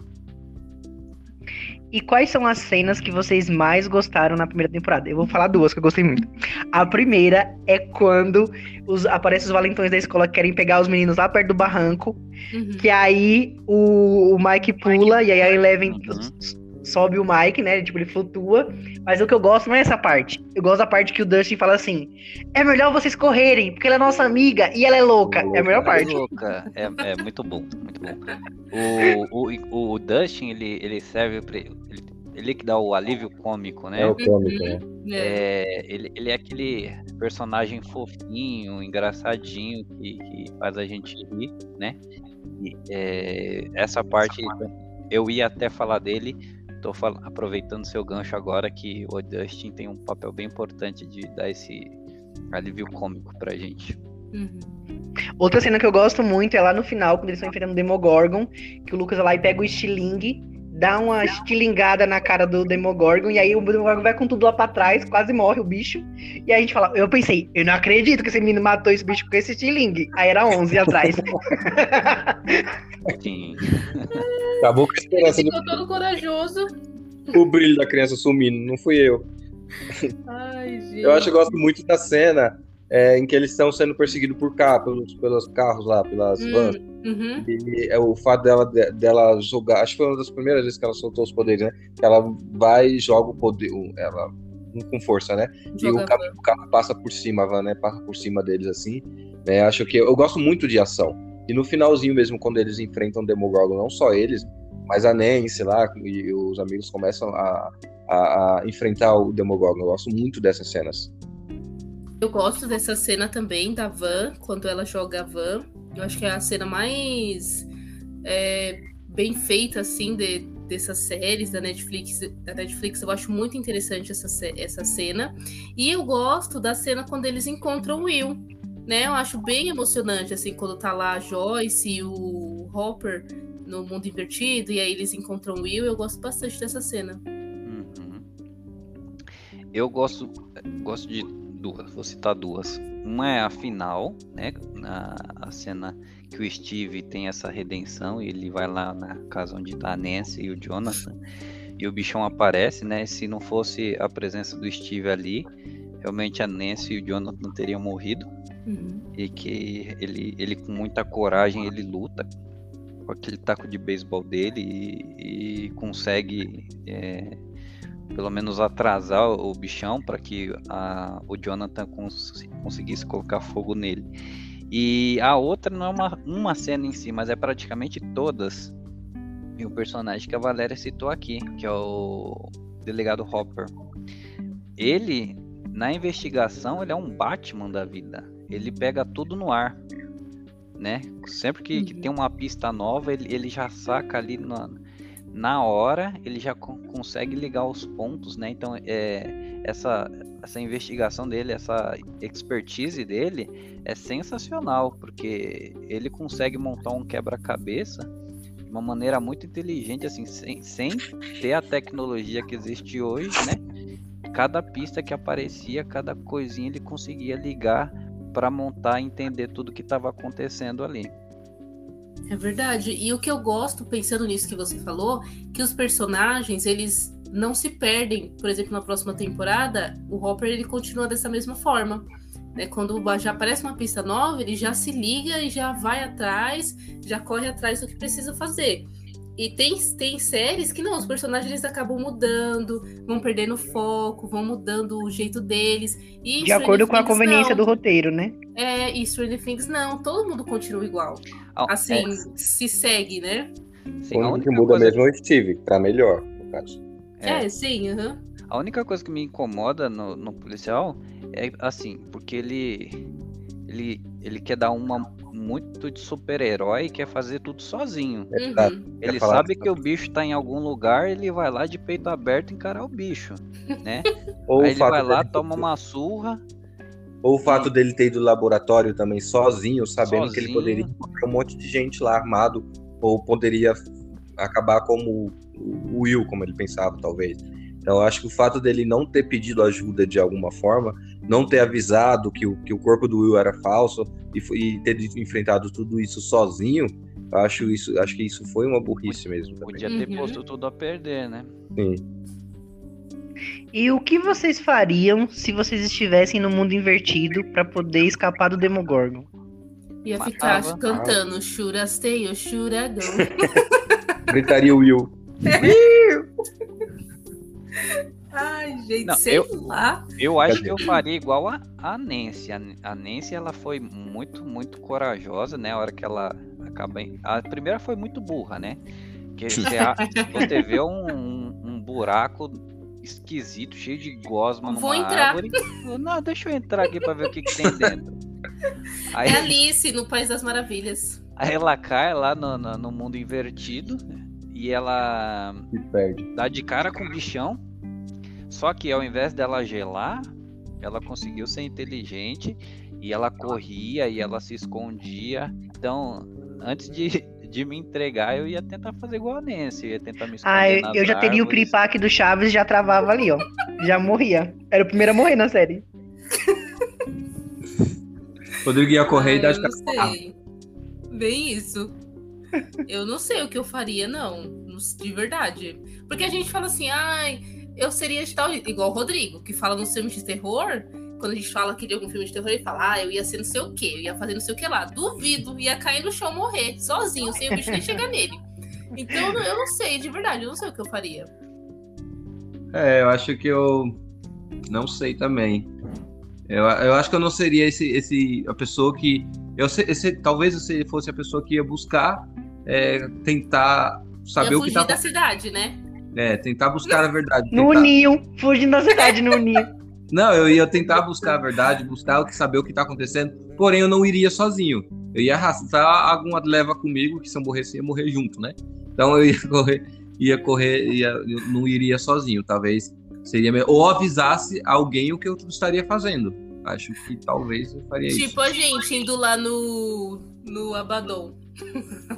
E quais são as cenas que vocês mais gostaram na primeira temporada? Eu vou falar duas que eu gostei muito. A primeira é quando os, aparecem os valentões da escola que querem pegar os meninos lá perto do barranco. Uhum. Que aí o, o Mike pula Mike. e aí a Eleven uhum sobe o Mike, né? Tipo, ele flutua. Mas o que eu gosto não é essa parte. Eu gosto da parte que o Dustin fala assim: é melhor vocês correrem, porque ela é nossa amiga e ela é louca. É, é a melhor parte. É louca. É, é muito bom, muito bom. O, o, o Dustin, ele, ele serve pra. Ele, ele que dá o alívio cômico, né? É o cômico, né? É, ele, ele é aquele personagem fofinho, engraçadinho, que, que faz a gente rir, né? E, é, essa parte eu ia até falar dele, tô aproveitando seu gancho agora que o Dustin tem um papel bem importante de dar esse alívio cômico pra gente. Uhum. Outra cena que eu gosto muito é lá no final, quando eles estão enfrentando o Demogorgon, que o Lucas vai lá e pega o estilingue, dá uma estilingada na cara do Demogorgon, e aí o Demogorgon vai com tudo lá pra trás, quase morre o bicho. E aí a gente fala, eu pensei, eu não acredito que esse menino matou esse bicho com esse estilingue. Aí era 11 atrás. Sim. Acabou com a esperança. Ele ficou todo corajoso. O brilho da criança sumindo, não fui eu. Ai, gente. Eu acho que eu gosto muito da cena é, em que eles estão sendo perseguidos por cá, pelos, pelos carros lá, pelas hum, vans. Uhum. E é o fato dela, dela jogar. Acho que foi uma das primeiras vezes que ela soltou os poderes, né? Que ela vai e joga o poder. Ela com força, né? Joga e o carro, o carro, passa por cima, a van, né? Passa por cima deles assim. É, acho que eu gosto muito de ação. E no finalzinho mesmo, quando eles enfrentam o Demogorgon, não só eles, mas a Nancy lá e os amigos começam a, a, a enfrentar o Demogorgon. Eu gosto muito dessas cenas. Eu gosto dessa cena também da Van, quando ela joga a Van. Eu acho que é a cena mais é, bem feita, assim, de, dessas séries da Netflix. Da Netflix, eu acho muito interessante essa, essa cena. E eu gosto da cena quando eles encontram o Will né? Eu acho bem emocionante, assim, quando tá lá a Joyce e o Hopper no mundo invertido, e aí eles encontram o Will, eu gosto bastante dessa cena. Uhum. Eu gosto, gosto de duas, vou citar duas. Uma é a final, né? Na, a cena que o Steve tem essa redenção e ele vai lá na casa onde tá a Nancy e o Jonathan. E o bichão aparece, né? Se não fosse a presença do Steve ali, realmente a Nancy e o Jonathan teriam morrido. Uhum. E que ele, ele com muita coragem ele luta com aquele taco de beisebol dele e, e consegue é, pelo menos atrasar o bichão para que a, o Jonathan cons, conseguisse colocar fogo nele. E a outra não é uma, uma cena em si, mas é praticamente todas. E o personagem que a Valéria citou aqui, que é o delegado Hopper. Ele, na investigação, ele é um Batman da vida ele pega tudo no ar, né? Sempre que, que tem uhum. uma pista nova, ele, ele já saca ali na, na hora, ele já co consegue ligar os pontos, né? Então, é, essa, essa investigação dele, essa expertise dele é sensacional, porque ele consegue montar um quebra-cabeça de uma maneira muito inteligente, assim, sem, sem ter a tecnologia que existe hoje, né? Cada pista que aparecia, cada coisinha ele conseguia ligar para montar e entender tudo que estava acontecendo ali. É verdade. E o que eu gosto, pensando nisso que você falou, que os personagens, eles não se perdem. Por exemplo, na próxima temporada, o Hopper ele continua dessa mesma forma. Né? Quando já aparece uma pista nova, ele já se liga e já vai atrás, já corre atrás do que precisa fazer. E tem, tem séries que não, os personagens eles acabam mudando, vão perdendo foco, vão mudando o jeito deles. E de acordo com a conveniência não. do roteiro, né? É, e Stranger Things não, todo mundo continua igual. Oh, assim, é. se segue, né? Sim, o único que muda coisa... mesmo é o Steve, pra melhor, no caso. É, é sim, aham. Uhum. A única coisa que me incomoda no, no policial é assim, porque ele ele, ele quer dar uma muito de super-herói e quer fazer tudo sozinho. Uhum. Ele sabe que o bicho tá em algum lugar, ele vai lá de peito aberto encarar o bicho, né? Ou Aí ele vai lá, toma uma surra. Ou o fato e... dele ter ido no laboratório também sozinho, sabendo sozinho. que ele poderia encontrar um monte de gente lá armado, ou poderia acabar como o Will, como ele pensava, talvez. Então, eu acho que o fato dele não ter pedido ajuda de alguma forma, não ter avisado que o, que o corpo do Will era falso e, e ter enfrentado tudo isso sozinho, eu acho, isso, acho que isso foi uma burrice mesmo. Também. Podia ter uhum. posto tudo a perder, né? Sim. E o que vocês fariam se vocês estivessem no mundo invertido para poder escapar do Demogorgon? Ia ficar Matava. cantando Shurastei ou Shuragão. Gritaria Will. Ai, gente, não, sei eu, lá. Eu acho que eu faria igual a, a Nancy. A, a Nancy, ela foi muito, muito corajosa, né? A hora que ela acaba. A primeira foi muito burra, né? Que você, você vê um, um, um, buraco esquisito, cheio de gosma Vou entrar. árvore. Não, deixa eu entrar aqui pra ver o que, que tem dentro. Aí, é Alice no País das Maravilhas. Aí ela cai lá no, no, no mundo invertido e ela dá de cara com o bichão. Só que ao invés dela gelar, ela conseguiu ser inteligente e ela corria e ela se escondia. Então, antes de, de me entregar, eu ia tentar fazer igual a Nancy, eu ia tentar me esconder. Ah, eu, eu já árvores. teria o cripac do Chaves e já travava ali, ó. Já morria. Era o primeiro a morrer na série. Rodrigo ia correr ah, e dar de cara. Bem isso. Eu não sei o que eu faria, não. De verdade. Porque a gente fala assim, ai, eu seria de tal. Igual o Rodrigo, que fala nos filmes de terror. Quando a gente fala aqui de algum filme de terror, ele fala, ah, eu ia ser não sei o quê, eu ia fazer não sei o que lá. Duvido, ia cair no chão morrer, sozinho, sem o bicho nem chegar nele. Então eu não sei, de verdade, eu não sei o que eu faria. É, eu acho que eu não sei também. Eu, eu acho que eu não seria esse, esse a pessoa que eu esse, talvez eu fosse a pessoa que ia buscar é, tentar saber ia o que tá da cidade, né? É, tentar buscar a verdade. No ninho, fugindo da cidade no ninho. Não, eu ia tentar buscar a verdade, buscar o que saber o que está acontecendo. Porém, eu não iria sozinho. Eu ia arrastar alguma leva comigo, que se eu morresse, ia morrer junto, né? Então eu ia correr, ia correr, ia, eu não iria sozinho. Talvez seria melhor. Ou avisasse alguém o que eu estaria fazendo. Acho que talvez eu faria tipo isso. Tipo a gente indo lá no, no Abaddon.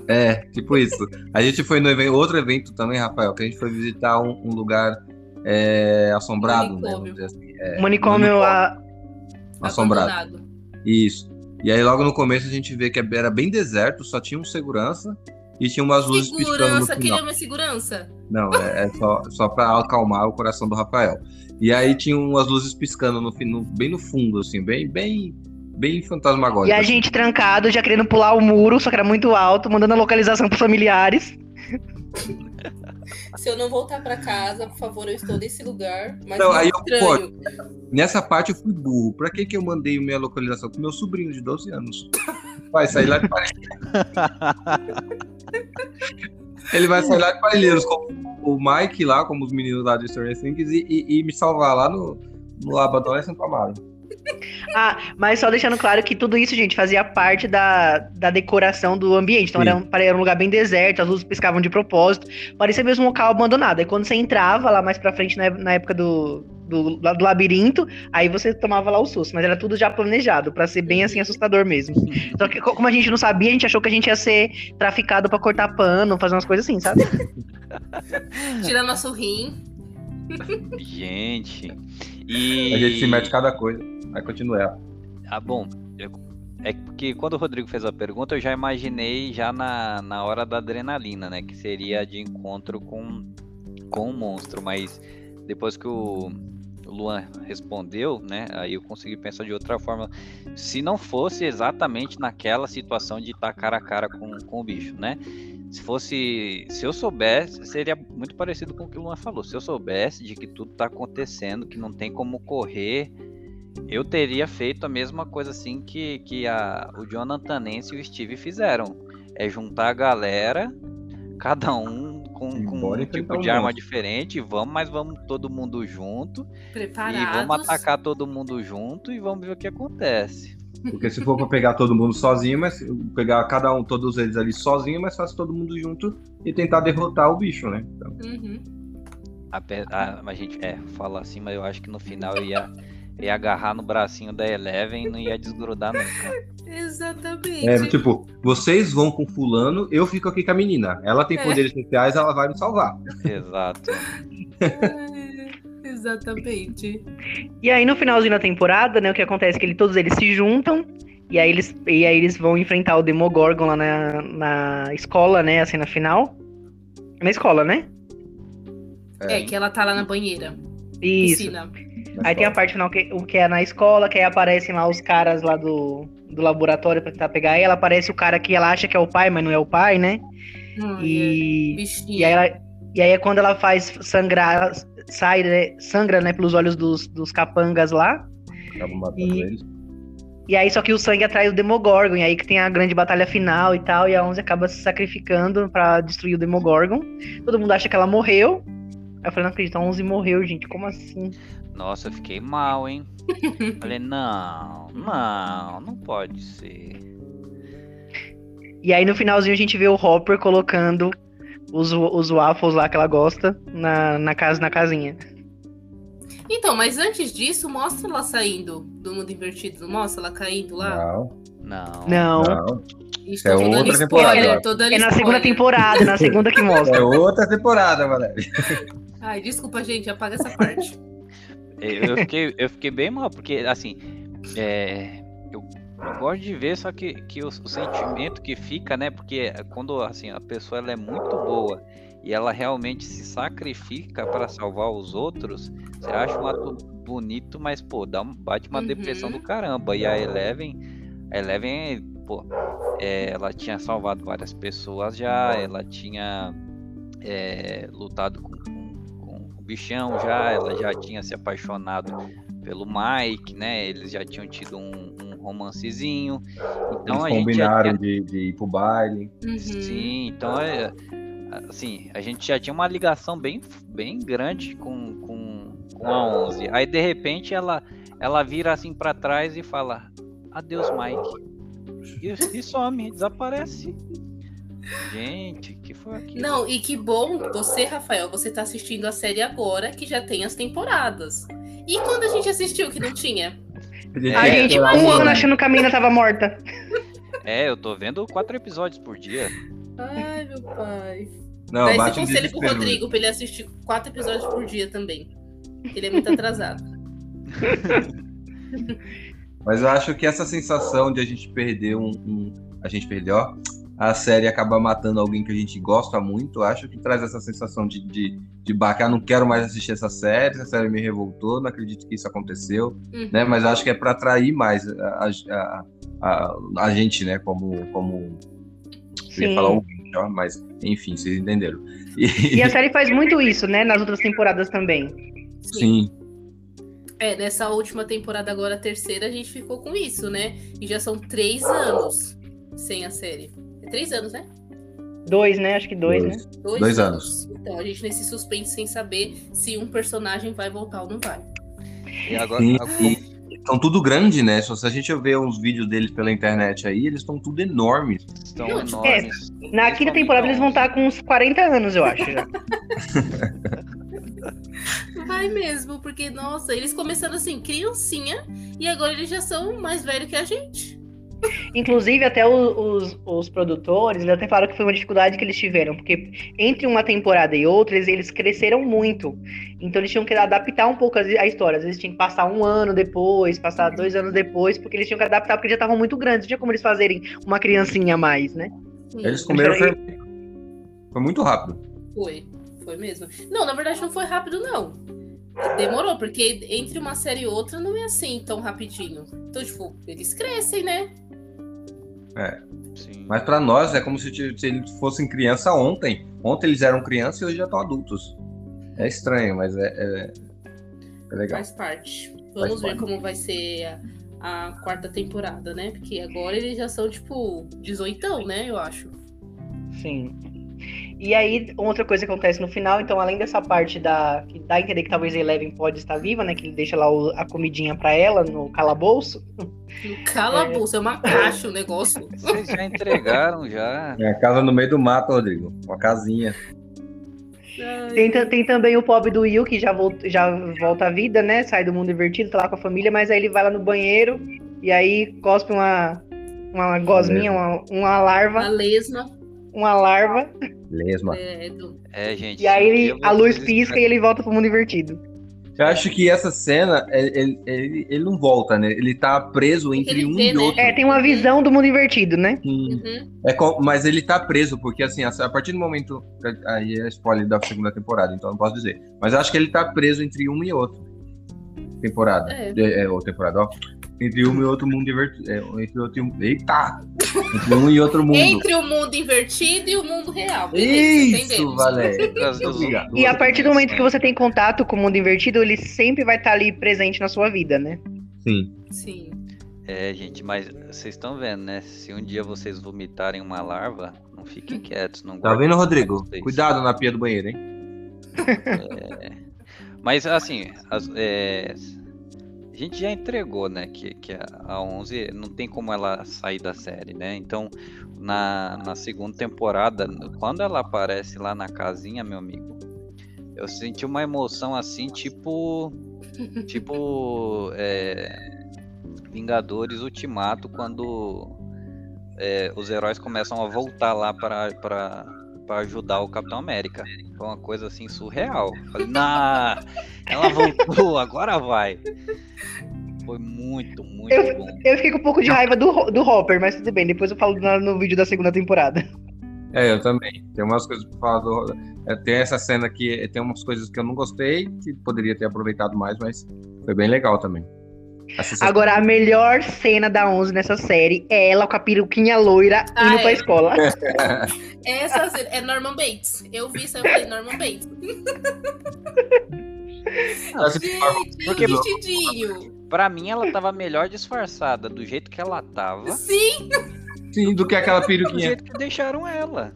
É, tipo isso. A gente foi no evento, outro evento também, Rafael, que a gente foi visitar um, um lugar é, assombrado, né, manicômio. né? Assim, é, manicômio, a... assombrado. Abandonado. Isso. E aí logo no começo a gente vê que era bem deserto, só tinha um segurança e tinha umas luzes segurança, piscando no final. Queria uma segurança? Não, é, é só, só para acalmar o coração do Rafael. E aí tinha umas luzes piscando no, no, bem no fundo, assim, bem, bem, bem fantasmagórico. E a gente trancado, já querendo pular o muro, só que era muito alto, mandando a localização pros familiares. Se eu não voltar para casa, por favor, eu estou nesse lugar. Mas não, aí eu pô, Nessa parte eu fui burro. Pra que, que eu mandei minha localização pro meu sobrinho de 12 anos? Vai sair lá de. Ele vai sair lá de Parelheiros com o Mike lá, como os meninos lá de Stranger Things, e, e, e me salvar lá no, no Labrador e Santo Amaro. Ah, mas só deixando claro que tudo isso, gente, fazia parte da, da decoração do ambiente. Então era um, era um, lugar bem deserto, as luzes piscavam de propósito. Parecia mesmo um local abandonado. Aí quando você entrava lá mais pra frente, na, na época do, do, do, labirinto, aí você tomava lá o susto. Mas era tudo já planejado, para ser bem assim assustador mesmo. Só que como a gente não sabia, a gente achou que a gente ia ser traficado para cortar pano, fazer umas coisas assim, sabe? Tirar nosso rim. Gente. E... A gente se mete cada coisa. Vai continuar. Ah, bom. É porque quando o Rodrigo fez a pergunta, eu já imaginei já na, na hora da adrenalina, né? Que seria de encontro com, com o monstro. Mas depois que o Luan respondeu, né? Aí eu consegui pensar de outra forma. Se não fosse exatamente naquela situação de estar cara a cara com, com o bicho, né? Se fosse. Se eu soubesse, seria muito parecido com o que o Luan falou. Se eu soubesse de que tudo está acontecendo, que não tem como correr, eu teria feito a mesma coisa assim que, que a, o Jonathan Nance e o Steve fizeram. É juntar a galera, cada um com, com um tipo de arma diferente, vamos, mas vamos todo mundo junto. Preparados. E vamos atacar todo mundo junto e vamos ver o que acontece. Porque se for para pegar todo mundo sozinho, mas pegar cada um, todos eles ali sozinho, mas faz todo mundo junto e tentar derrotar o bicho, né? Então... Uhum. A, a, a, gente é, fala assim, mas eu acho que no final ia, ia agarrar no bracinho da Eleven e não ia desgrudar nunca. Exatamente. É, tipo, vocês vão com fulano, eu fico aqui com a menina. Ela tem é. poderes especiais, ela vai me salvar. Exato. Exatamente. E aí no finalzinho da temporada, né, o que acontece é que ele, todos eles se juntam e aí eles, e aí eles vão enfrentar o Demogorgon lá na, na escola, né, assim, na final. Na escola, né? É, é que ela tá lá na banheira. Isso. Piscina. Aí tem a parte final que, o que é na escola, que aí aparecem lá os caras lá do, do laboratório pra tentar pegar ela. Aparece o cara que ela acha que é o pai, mas não é o pai, né? Hum, e, é. e, aí ela, e aí é quando ela faz sangrar, sai, né, sangra, né, pelos olhos dos, dos capangas lá. Acaba matando E- eles. E aí só que o sangue atrai o Demogorgon, e aí que tem a grande batalha final e tal, e a Onze acaba se sacrificando pra destruir o Demogorgon. Todo mundo acha que ela morreu. Aí eu falei, não acredito, a Onze morreu, gente, como assim? Nossa, eu fiquei mal, hein? Falei, não, não, não pode ser. E aí no finalzinho a gente vê o Hopper colocando os, os waffles lá que ela gosta na, na casa na casinha. Então, mas antes disso, mostra ela saindo do mundo invertido. Não mostra ela caindo lá? Não, Não. Não. É tô dando outra spoiler, temporada. tô dando É na spoiler. segunda temporada, na segunda que mostra. É outra temporada, Valéria. Ai, desculpa, gente, apaga essa parte. Eu, eu fiquei, eu fiquei bem mal, porque assim, é, eu, eu gosto de ver, só que, que o, o sentimento que fica, né? Porque quando assim, a pessoa ela é muito boa e ela realmente se sacrifica para salvar os outros, você acha um ato bonito, mas pô, dá um, bate uma Uhum. depressão do caramba. E a Eleven, a Eleven, pô, é, ela tinha salvado várias pessoas já, ela tinha é, lutado com, bichão já, ela já tinha se apaixonado pelo Mike, né? Eles já tinham tido um, um romancezinho. Então Eles a gente já combinaram de, de ir pro baile. Uhum. Sim, então é. Assim, a gente já tinha uma ligação bem, bem grande com, com, com a 11. Aí de repente ela, ela vira assim pra trás e fala: Adeus, Mike. E, e some, desaparece. Gente, que foi aquilo? Não, e que bom, você, Rafael, você tá assistindo a série agora, que já tem as temporadas. E quando a gente assistiu, que não tinha? A É, gente, eu um ano achando que a menina tava morta. É, eu tô vendo quatro episódios por dia. Ai, meu pai. Não, Dá esse um conselho pro. Rodrigo, pra ele assistir quatro episódios por dia também. Ele é muito atrasado. Mas eu acho que essa sensação de a gente perder um. um- a gente perdeu, ó. A série acaba matando alguém que a gente gosta muito. Acho que traz essa sensação de, de, de baque. Ah, não quero mais assistir essa série, essa série me revoltou, não acredito que isso aconteceu. Uhum. Né? Mas acho que é para atrair mais a, a, a, a gente, né? Como. como eu ia Sim. falar ó, mas enfim, vocês entenderam. E a série faz muito isso, né? Nas outras temporadas também. Sim, É, nessa última temporada, agora a terceira, a gente ficou com isso, né? E já são três anos sem a série. É três anos, né? Dois, né? Acho que dois, né? Dois, Dois Então, a gente nesse suspense sem saber se um personagem vai voltar ou não vai. E agora, Sim, agora- e estão tudo grande, né? Se a gente ver uns vídeos deles pela internet aí, eles estão tudo enormes. estão Não, enormes. Na quinta temporada eles vão estar com uns 40 anos, eu acho. Já. Vai mesmo, porque, nossa, eles começaram assim, criancinha, e agora eles já são mais velhos que a gente. Inclusive, até o- os, os produtores eles até falaram que foi uma dificuldade que eles tiveram, porque entre uma temporada e outra, eles, eles cresceram muito. Então eles tinham que adaptar um pouco a, a história. Às vezes tinham que passar um ano depois, passar dois anos depois, porque eles tinham que adaptar, porque já estavam muito grandes. Não tinha como eles fazerem uma criancinha a mais, né? Eles comeram. Foi, foi muito rápido. Foi, foi mesmo. Não, na verdade não foi rápido, não. Demorou, porque entre uma série e outra não é assim tão rapidinho. Então, tipo, eles crescem, né? É. Sim. Mas pra nós é como se, se eles fossem criança ontem. Ontem eles eram crianças e hoje já estão adultos. É estranho, mas é, é, é legal. Faz parte. Vamos ver parte. como vai ser a, a quarta temporada, né? Porque agora eles já são, tipo, 18, né? Eu acho. Sim. E aí, outra coisa que acontece no final, então, além dessa parte da. que dá a entender que talvez a Eleven pode estar viva, né? Que ele deixa lá o- a comidinha pra ela no calabouço. Cala a bolsa, é uma caixa o negócio. Vocês já entregaram já. É a casa no meio do mato, Rodrigo. Uma casinha. Tem, tem também o pobre do Will, que já volta, já volta à vida, né? Sai do mundo invertido, tá lá com a família, mas aí ele vai lá no banheiro e aí cospe uma, uma gosminha, uma, uma a larva. lesma. Uma larva. Lesma. É, do... É, gente. E aí ele, a luz pisca e ele volta pro mundo invertido. Eu acho que essa cena, ele, ele, ele- ele não volta, né? Ele tá preso entre um vê, e né? outro. É, tem uma visão do mundo invertido, né? Uhum. É mas ele tá preso, porque assim, a a partir do momento. Aí é spoiler da segunda temporada, então não posso dizer. Mas eu acho que ele tá preso entre um e outro. Temporada. É. É, é, ou temporada, ó. Entre um e outro mundo divertido. É, entre outro e um. Eita! Entre um e outro mundo. Entre o mundo invertido e o mundo real. Beleza, Isso, entendemos. Valéria. Obrigado. E a partir do momento que você tem contato com o mundo invertido, ele sempre vai estar ali presente na sua vida, né? Sim. Sim. É, gente, mas vocês estão vendo, né? Se um dia vocês vomitarem uma larva, não fiquem quietos. Não Tá vendo, Rodrigo? Cuidado na pia do banheiro, hein? Mas assim, as- é, a gente já entregou, né? Que, que a, a 11 não tem como ela sair da série, né? Então, na, na segunda temporada, quando ela aparece lá na casinha, meu amigo, eu senti uma emoção assim, tipo. Tipo. é, Vingadores Ultimato, quando é, os heróis começam a voltar lá para para ajudar o Capitão América. Foi uma coisa assim surreal. Falei, nah, ela voltou, agora vai. Foi muito, muito bom. Eu fiquei com um pouco de raiva do, do Hopper, mas tudo bem, depois eu falo na- no vídeo da segunda temporada. É, eu também. Tem umas coisas pra falar do. é, Tem essa cena que tem umas coisas que eu não gostei, que poderia ter aproveitado mais, mas foi bem legal também. Agora, a melhor cena da 11 nessa série é ela com a peruquinha loira Ah, indo pra é. escola. Essa é Norman Bates. Eu vi isso aí, eu falei Norman Bates. Gente, Porque- vestidinho. Pra mim, ela tava melhor disfarçada do jeito que ela tava, Sim, Sim, do que aquela do peruquinha. jeito que deixaram ela.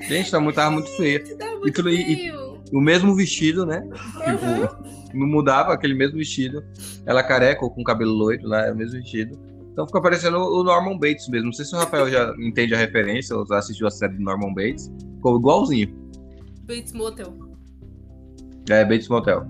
Gente, tá muito, tava muito feia. tá muito tudo- e-. O mesmo vestido, né? Uhum. Tipo, não mudava aquele mesmo vestido. Ela careca ou com cabelo loiro lá, é o mesmo vestido. Então fica parecendo o Norman Bates mesmo. Não sei se o Rafael já entende a referência ou já assistiu a série do Norman Bates. Ficou igualzinho. Bates Motel. É, Bates Motel.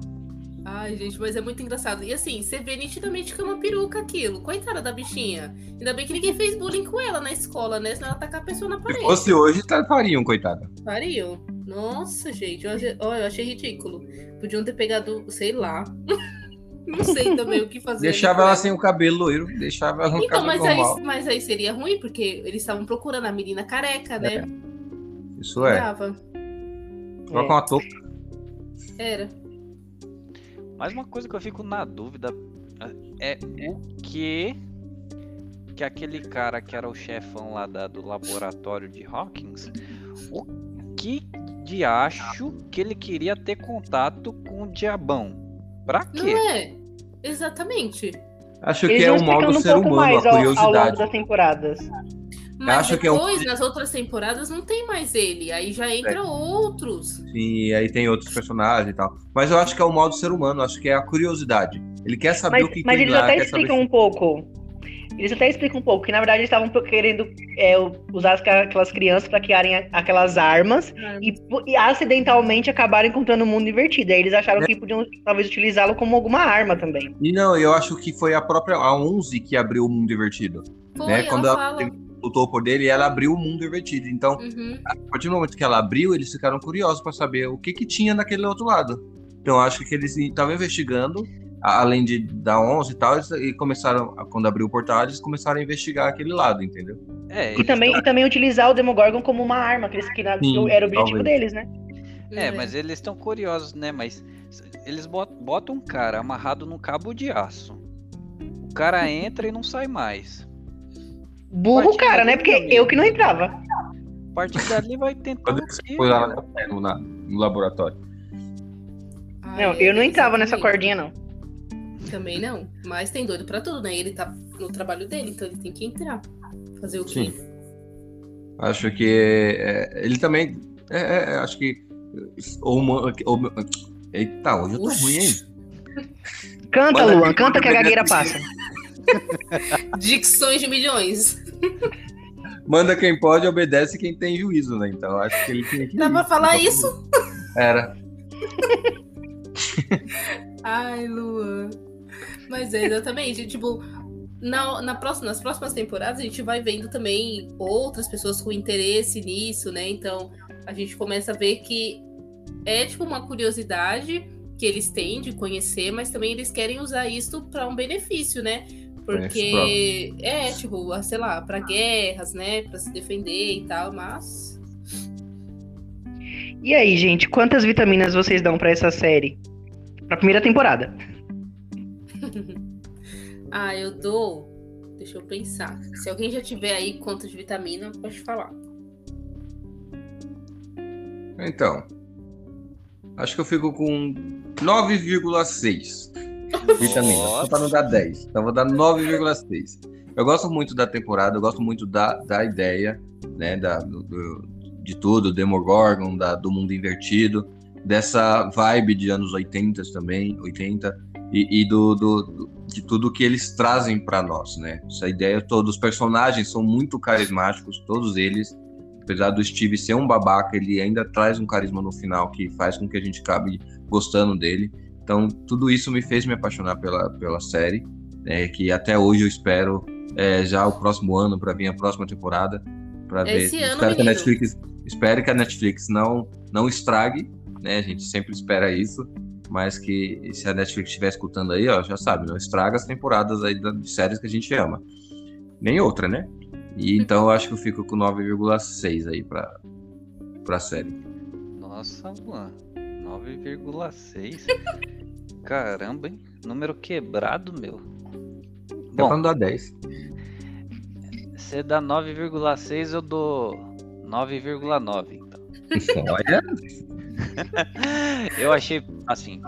Ai, gente, mas é muito engraçado. E assim, você vê nitidamente que é uma peruca aquilo. Coitada da bichinha. Ainda bem que ninguém fez bullying com ela na escola, né? Senão ela tacar a pessoa na Se parede. fosse hoje, tá, fariam, coitada. Pariu. Nossa, gente, eu achei, ó, eu achei ridículo. Podiam ter pegado, sei lá. Não sei também o que fazer. Deixava ela sem o cabelo loiro, deixava ela no Então, cabelo mas aí, normal. mas aí seria ruim, porque eles estavam procurando a menina careca, né? Isso é. Dava. Coloca uma touca. Era. Mas uma coisa que eu fico na dúvida é o que que aquele cara que era o chefão lá da- do laboratório de Hawkins, o que de acho que ele queria ter contato com o diabão? Pra Não quê? é? Exatamente. Acho Eles que é o mal do um ser humano, mais a ao, ao longo curiosidade. das temporadas. Mas acho que é um- depois, nas outras temporadas, não tem mais ele. Aí já entra outros. E aí tem outros personagens e tal. Mas eu acho que é o mal do ser humano, acho que é a curiosidade. Ele quer saber Mas, o que mas eles lá, até explicam um pouco. Eles até explicam um pouco que, na verdade, eles estavam querendo é, usar as- aquelas crianças para criarem aquelas armas e, e acidentalmente acabaram encontrando o mundo invertido. Aí eles acharam que podiam talvez utilizá-lo como alguma arma também. E não, eu acho que foi a própria a 11 que abriu o mundo invertido. Foi, né? ela Quando ela fala. Lutou por dele, ela abriu o mundo invertido. Então, Uhum. a partir do momento que ela abriu, eles ficaram curiosos para saber o que que tinha naquele outro lado. Então, eu acho que eles estavam investigando, além de da 11 e tal, eles, e começaram, quando abriu o portal, eles começaram a investigar aquele lado, entendeu? É, E também, e também utilizar o Demogorgon como uma arma, que, eles, que na- Sim, era o objetivo talvez. deles, né? É, mas eles estão curiosos, né? Mas Eles botam um cara amarrado num cabo de aço. O cara entra e não sai mais. Burro, cara, né? Porque eu que não entrava. A partir dali vai tentar. Foi lá no, na- no laboratório. Não, eu não entrava nessa cordinha, não. Também não. Mas tem doido pra tudo, né? Ele tá no trabalho dele, então ele tem que entrar. Fazer o quê? Sim. Acho que é, ele também. É, é, acho que. Ou uma, ou, eita, hoje eu tô Uxi. ruim, hein? Canta, Manda Luan, canta que a gagueira passa. Dicções de milhões. Manda quem pode, obedece quem tem juízo, né? Então acho que ele tinha que. Dá pra falar isso? Era. Ai, Luan. Mas é exatamente, tipo, na, na próxima, nas próximas temporadas a gente vai vendo também outras pessoas com interesse nisso, né? Então a gente começa a ver que é tipo uma curiosidade que eles têm de conhecer, mas também eles querem usar isso para um benefício, né? Porque é, tipo, sei lá, para guerras, né? Para se defender e tal, mas E aí, gente, quantas vitaminas vocês dão pra essa série? Pra primeira temporada. ah, eu dou. Deixa eu pensar. Se alguém já tiver aí conta de vitamina, pode falar. Então. Acho que eu fico com 9,6 vitamina. Só pra não dar 10. Então vou dar 9,6. Eu gosto muito da temporada, eu gosto muito da, da ideia, né? Da, do- do- de tudo, Demogorgon, da, do mundo invertido, dessa vibe de anos 80 também, 80, e, e do, do- do- de tudo que eles trazem para nós, né? Essa ideia toda, os personagens são muito carismáticos, todos eles. Apesar do Steve ser um babaca, ele ainda traz um carisma no final que faz com que a gente acabe gostando dele. Então, tudo isso me fez me apaixonar pela, pela série, né, que até hoje eu espero é, já o próximo ano para vir a próxima temporada, para ver. Esse ano, espero que a. Netflix, espero que a Netflix não não estrague, né? A gente sempre espera isso, mas que se a Netflix estiver escutando aí, ó, já sabe, não estraga as temporadas aí de séries que a gente ama. Nem outra, né? E então eu acho que eu fico com 9,6 aí para para série. Nossa, Luan. 9,6. Caramba, hein? Número quebrado, meu. Pra Bom, não dar 10. você dá 9,6, eu dou 9,9. Então. Olha, Eu achei assim.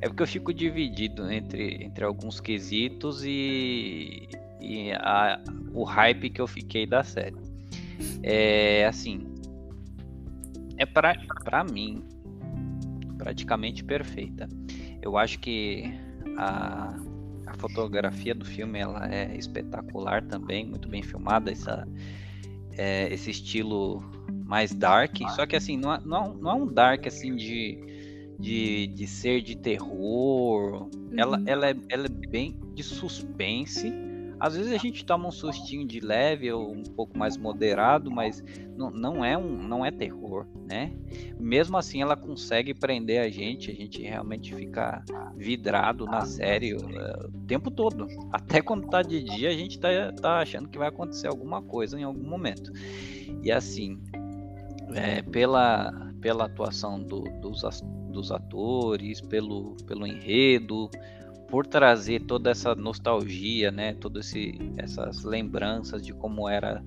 É porque eu fico dividido entre, entre alguns quesitos e, e a- o hype que eu fiquei da série. É assim. É pra, pra mim praticamente perfeita. Eu acho que a, a fotografia do filme ela é espetacular também, muito bem filmada, essa, é, esse estilo mais dark. Só que assim, não é, não é um- não é um dark assim de, de, de ser de terror. Ela, Uhum. ela, é, ela é bem de suspense. Às vezes a gente toma um sustinho de leve ou um pouco mais moderado, mas não, não é um não é terror, né? Mesmo assim ela consegue prender a gente, a gente realmente fica vidrado na série eh, o tempo todo. Até quando tá de dia a gente tá, tá achando que vai acontecer alguma coisa em algum momento. E assim, é, pela, pela atuação do- dos, dos atores, pelo, pelo enredo, por trazer toda essa nostalgia, né? Todas essas lembranças de como era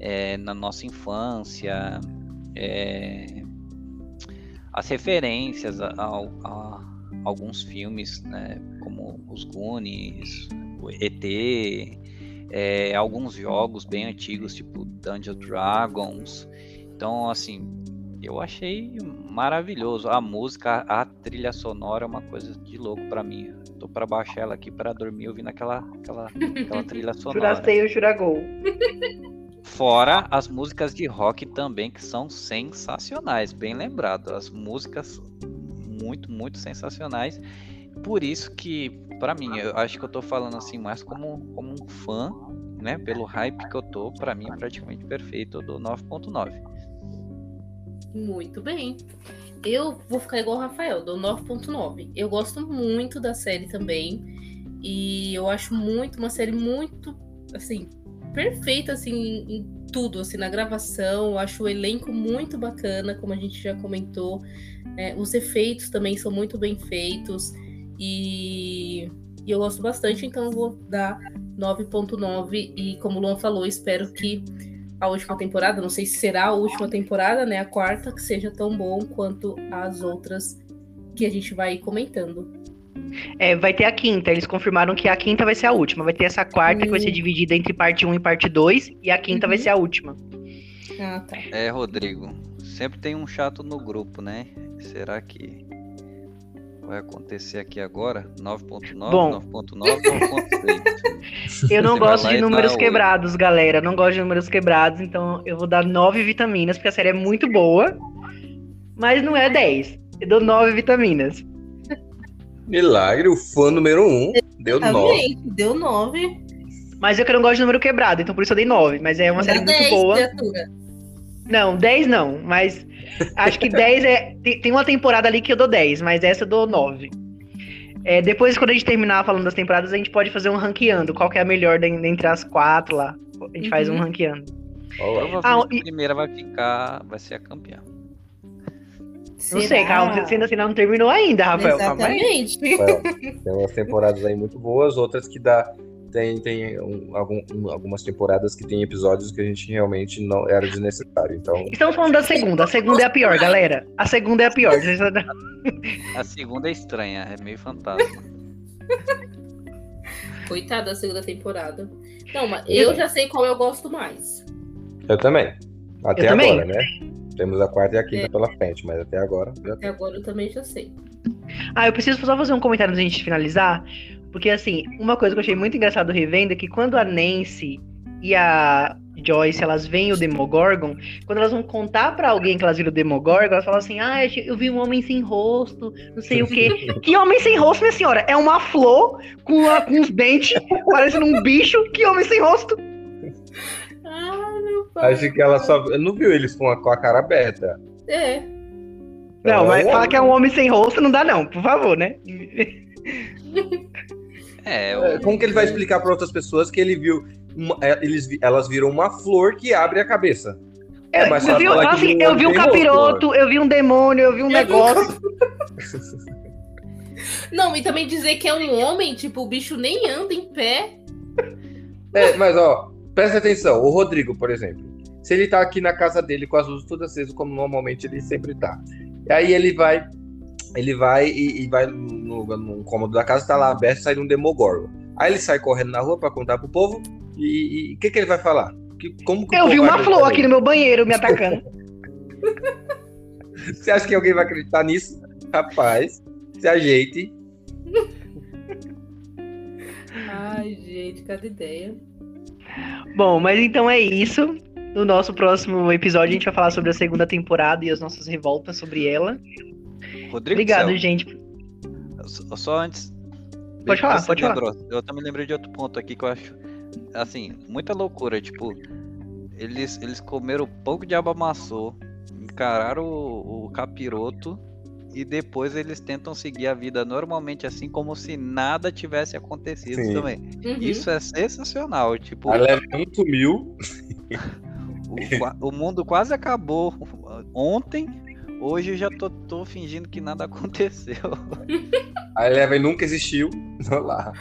é, na nossa infância, é, as referências a, a- a alguns filmes, né? Como os Goonies, o ET, é, alguns jogos bem antigos, tipo Dungeons Dragons. Então, assim, eu achei maravilhoso. A música, a trilha sonora é uma coisa de louco pra mim. Tô pra baixar ela aqui pra dormir ouvindo aquela, aquela, aquela trilha sonora. Jurasteio, Juragol. Fora as músicas de rock também, que são sensacionais, bem lembrado. As músicas muito, muito sensacionais. Por isso que, pra mim, eu acho que eu tô falando assim mais como, como um fã, né? Pelo hype que eu tô, pra mim é praticamente perfeito do 9.9. Muito bem. Eu vou ficar igual o Rafael, dou 9.9. Eu gosto muito da série também. E eu acho muito uma série muito, assim, perfeita, assim, em tudo, assim, na gravação. Eu acho o elenco muito bacana, como a gente já comentou. É, os efeitos também são muito bem feitos. E, e eu gosto bastante, então eu vou dar 9.9. E como o Luan falou, espero que a última temporada, não sei se será a última temporada, né? A quarta, que seja tão bom quanto as outras que a gente vai comentando. É, vai ter a quinta. Eles confirmaram que a quinta vai ser a última. Vai ter essa quarta uhum. que vai ser dividida entre parte 1 e parte 2. E a quinta uhum. vai ser a última. Ah, tá. É, Rodrigo. Sempre tem um chato no grupo, né? Será que vai acontecer aqui agora? 9.9, 9.9, 9.6. Eu não gosto de números quebrados, galera. Não gosto de números quebrados, então eu vou dar 9 vitaminas, porque a série é muito boa. Mas não é 10. Eu dou 9 vitaminas. Milagre, o fã número 1 um, deu 9. Deu 9. Mas eu que não gosto de número quebrado, então por isso eu dei 9. Mas é uma série 10, muito boa. Criatura. Não, 10 não, mas acho que 10 é. Tem uma temporada ali que eu dou 10, mas essa eu dou 9. É, depois, quando a gente terminar falando das temporadas, a gente pode fazer um ranqueando. Qual que é a melhor entre as quatro lá? A gente uhum. faz um uhum. ranqueando. Provavelmente ah, a primeira vai ficar. Vai ser a campeã. Não sei, calma, você ainda assim não terminou ainda, Rafael. Exatamente. Rafael, tem umas temporadas aí muito boas, outras que dá. Tem, tem um, algum, um, algumas temporadas que tem episódios que a gente realmente não era desnecessário. Então... Estamos falando da segunda. A segunda é a pior, galera. A segunda é a pior. A segunda é estranha, é meio fantasma. Coitada da segunda temporada. Não, mas eu já sei qual eu gosto mais. Eu também. Até eu agora, também. né? Temos a quarta e a quinta é. pela frente, mas até agora. Até agora eu também já sei. Ah, eu preciso só fazer um comentário antes de a gente finalizar. Porque, assim, uma coisa que eu achei muito engraçado do Revenda é que quando a Nancy e a Joyce, elas veem o Demogorgon, quando elas vão contar para alguém que elas viram o Demogorgon, elas falam assim, ah, eu vi um homem sem rosto, não sei o quê. que homem sem rosto, minha senhora? É uma flor com, uma, com uns dentes, parecendo um bicho. Que homem sem rosto? Acho que ela só. Não viu eles com a, com a cara aberta. É. Não, mas é falar que é um homem sem rosto não dá, não, por favor, né? É, eu... Como que ele vai explicar para outras pessoas que ele viu. Uma, é, eles, elas viram uma flor que abre a cabeça? É, mas eu, vi, assim, eu vi um capiroto, eu vi um demônio, eu vi um eu negócio. Vi um... Não, e também dizer que é um homem, tipo, o bicho nem anda em pé. É, mas ó, presta atenção, o Rodrigo, por exemplo. Se ele tá aqui na casa dele com as luzes todas acesas, como normalmente ele sempre tá. E aí ele vai, ele vai e, e vai no, no, cômodo da casa, tá lá aberto, sai um Demogorgon. Aí ele sai correndo na rua para contar pro povo e o que, que ele vai falar? Que, como que Eu vi uma flor aqui no meu banheiro me atacando. Você acha que alguém vai acreditar nisso? Rapaz, se ajeite. Ai, gente, cada ideia. Bom, mas então é isso. No nosso próximo episódio, a gente vai falar sobre a segunda temporada e as nossas revoltas sobre ela. Rodrigo Obrigado, Céu. gente. Só antes. Pode falar, pode lembrou, falar. Eu também lembrei de outro ponto aqui que eu acho, assim, muita loucura. Tipo, eles, eles comeram o pão que o diabo amassou, encararam o, o capiroto e depois eles tentam seguir a vida normalmente, assim como se nada tivesse acontecido Sim. também. Uhum. Isso é sensacional. Tipo, a leva sumiu. o, o mundo quase acabou ontem. Hoje eu já tô, tô fingindo que nada aconteceu. A Eleven nunca existiu. lá.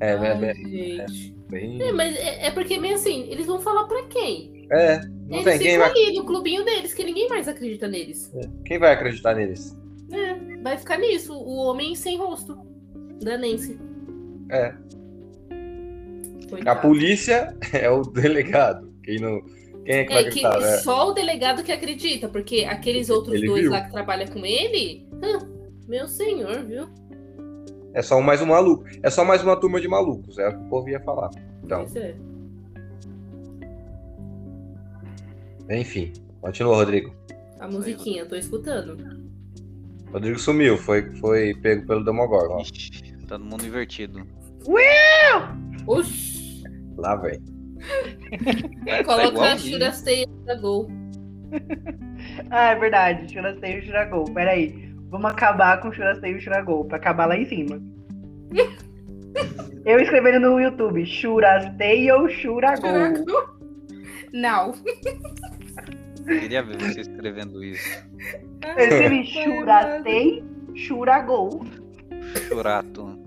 É, Ai, é, é, bem... é, mas é, é porque, meio assim, eles vão falar pra quem? É, não eles tem quem vai. ali no clubinho deles, que ninguém mais acredita neles. É. Quem vai acreditar neles? É, vai ficar nisso, o homem sem rosto da Nancy. É. Coitado. A polícia é o delegado. Quem não. Quem é que é vai acreditar? Que né? Só o delegado que acredita, porque aqueles outros ele dois viu. lá que trabalham com ele. meu senhor, viu? É só mais um maluco. É só mais uma turma de malucos, é o que o povo ia falar. Então. É. Enfim, continua, Rodrigo. A musiquinha, tô escutando. Rodrigo sumiu, foi, foi pego pelo Demogorgon. Tá no mundo invertido. Will! Oxi! Lá vem. Coloca tá a Shurasteia da Gol. ah, é verdade. Shurasteia e Shuragol. Peraí. Vamos acabar com Shurasteia e Shuragol. Pra acabar lá em cima. Eu escrevendo no YouTube. Shurasteia ou Shuragol. Não. Queria ver você escrevendo isso. Eu escrevi Churatei, Churagol. Churato.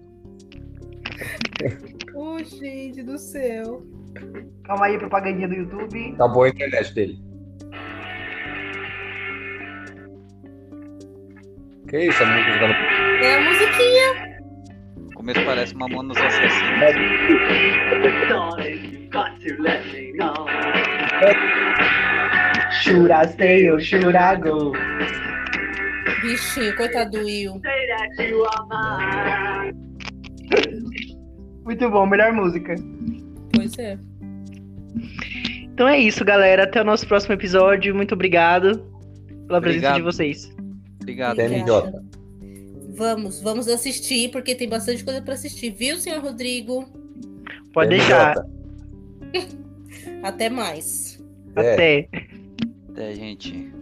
Oh, gente do céu. Calma aí, propagandinha do YouTube. Acabou a internet dele. Que isso, a música tá no... É a musiquinha. No começo parece Mamonas Assassinas. Churastei ou Churagol. Bichinho, coitado do Will. Muito bom, melhor música. É. Então é isso, galera. Até o nosso próximo episódio. Muito obrigado pela presença Obrigado. de vocês. Obrigado. Obrigada. Vamos, vamos assistir, porque tem bastante coisa pra assistir, viu, senhor Rodrigo? Pode deixar. Até mais. É. Até. Até, gente.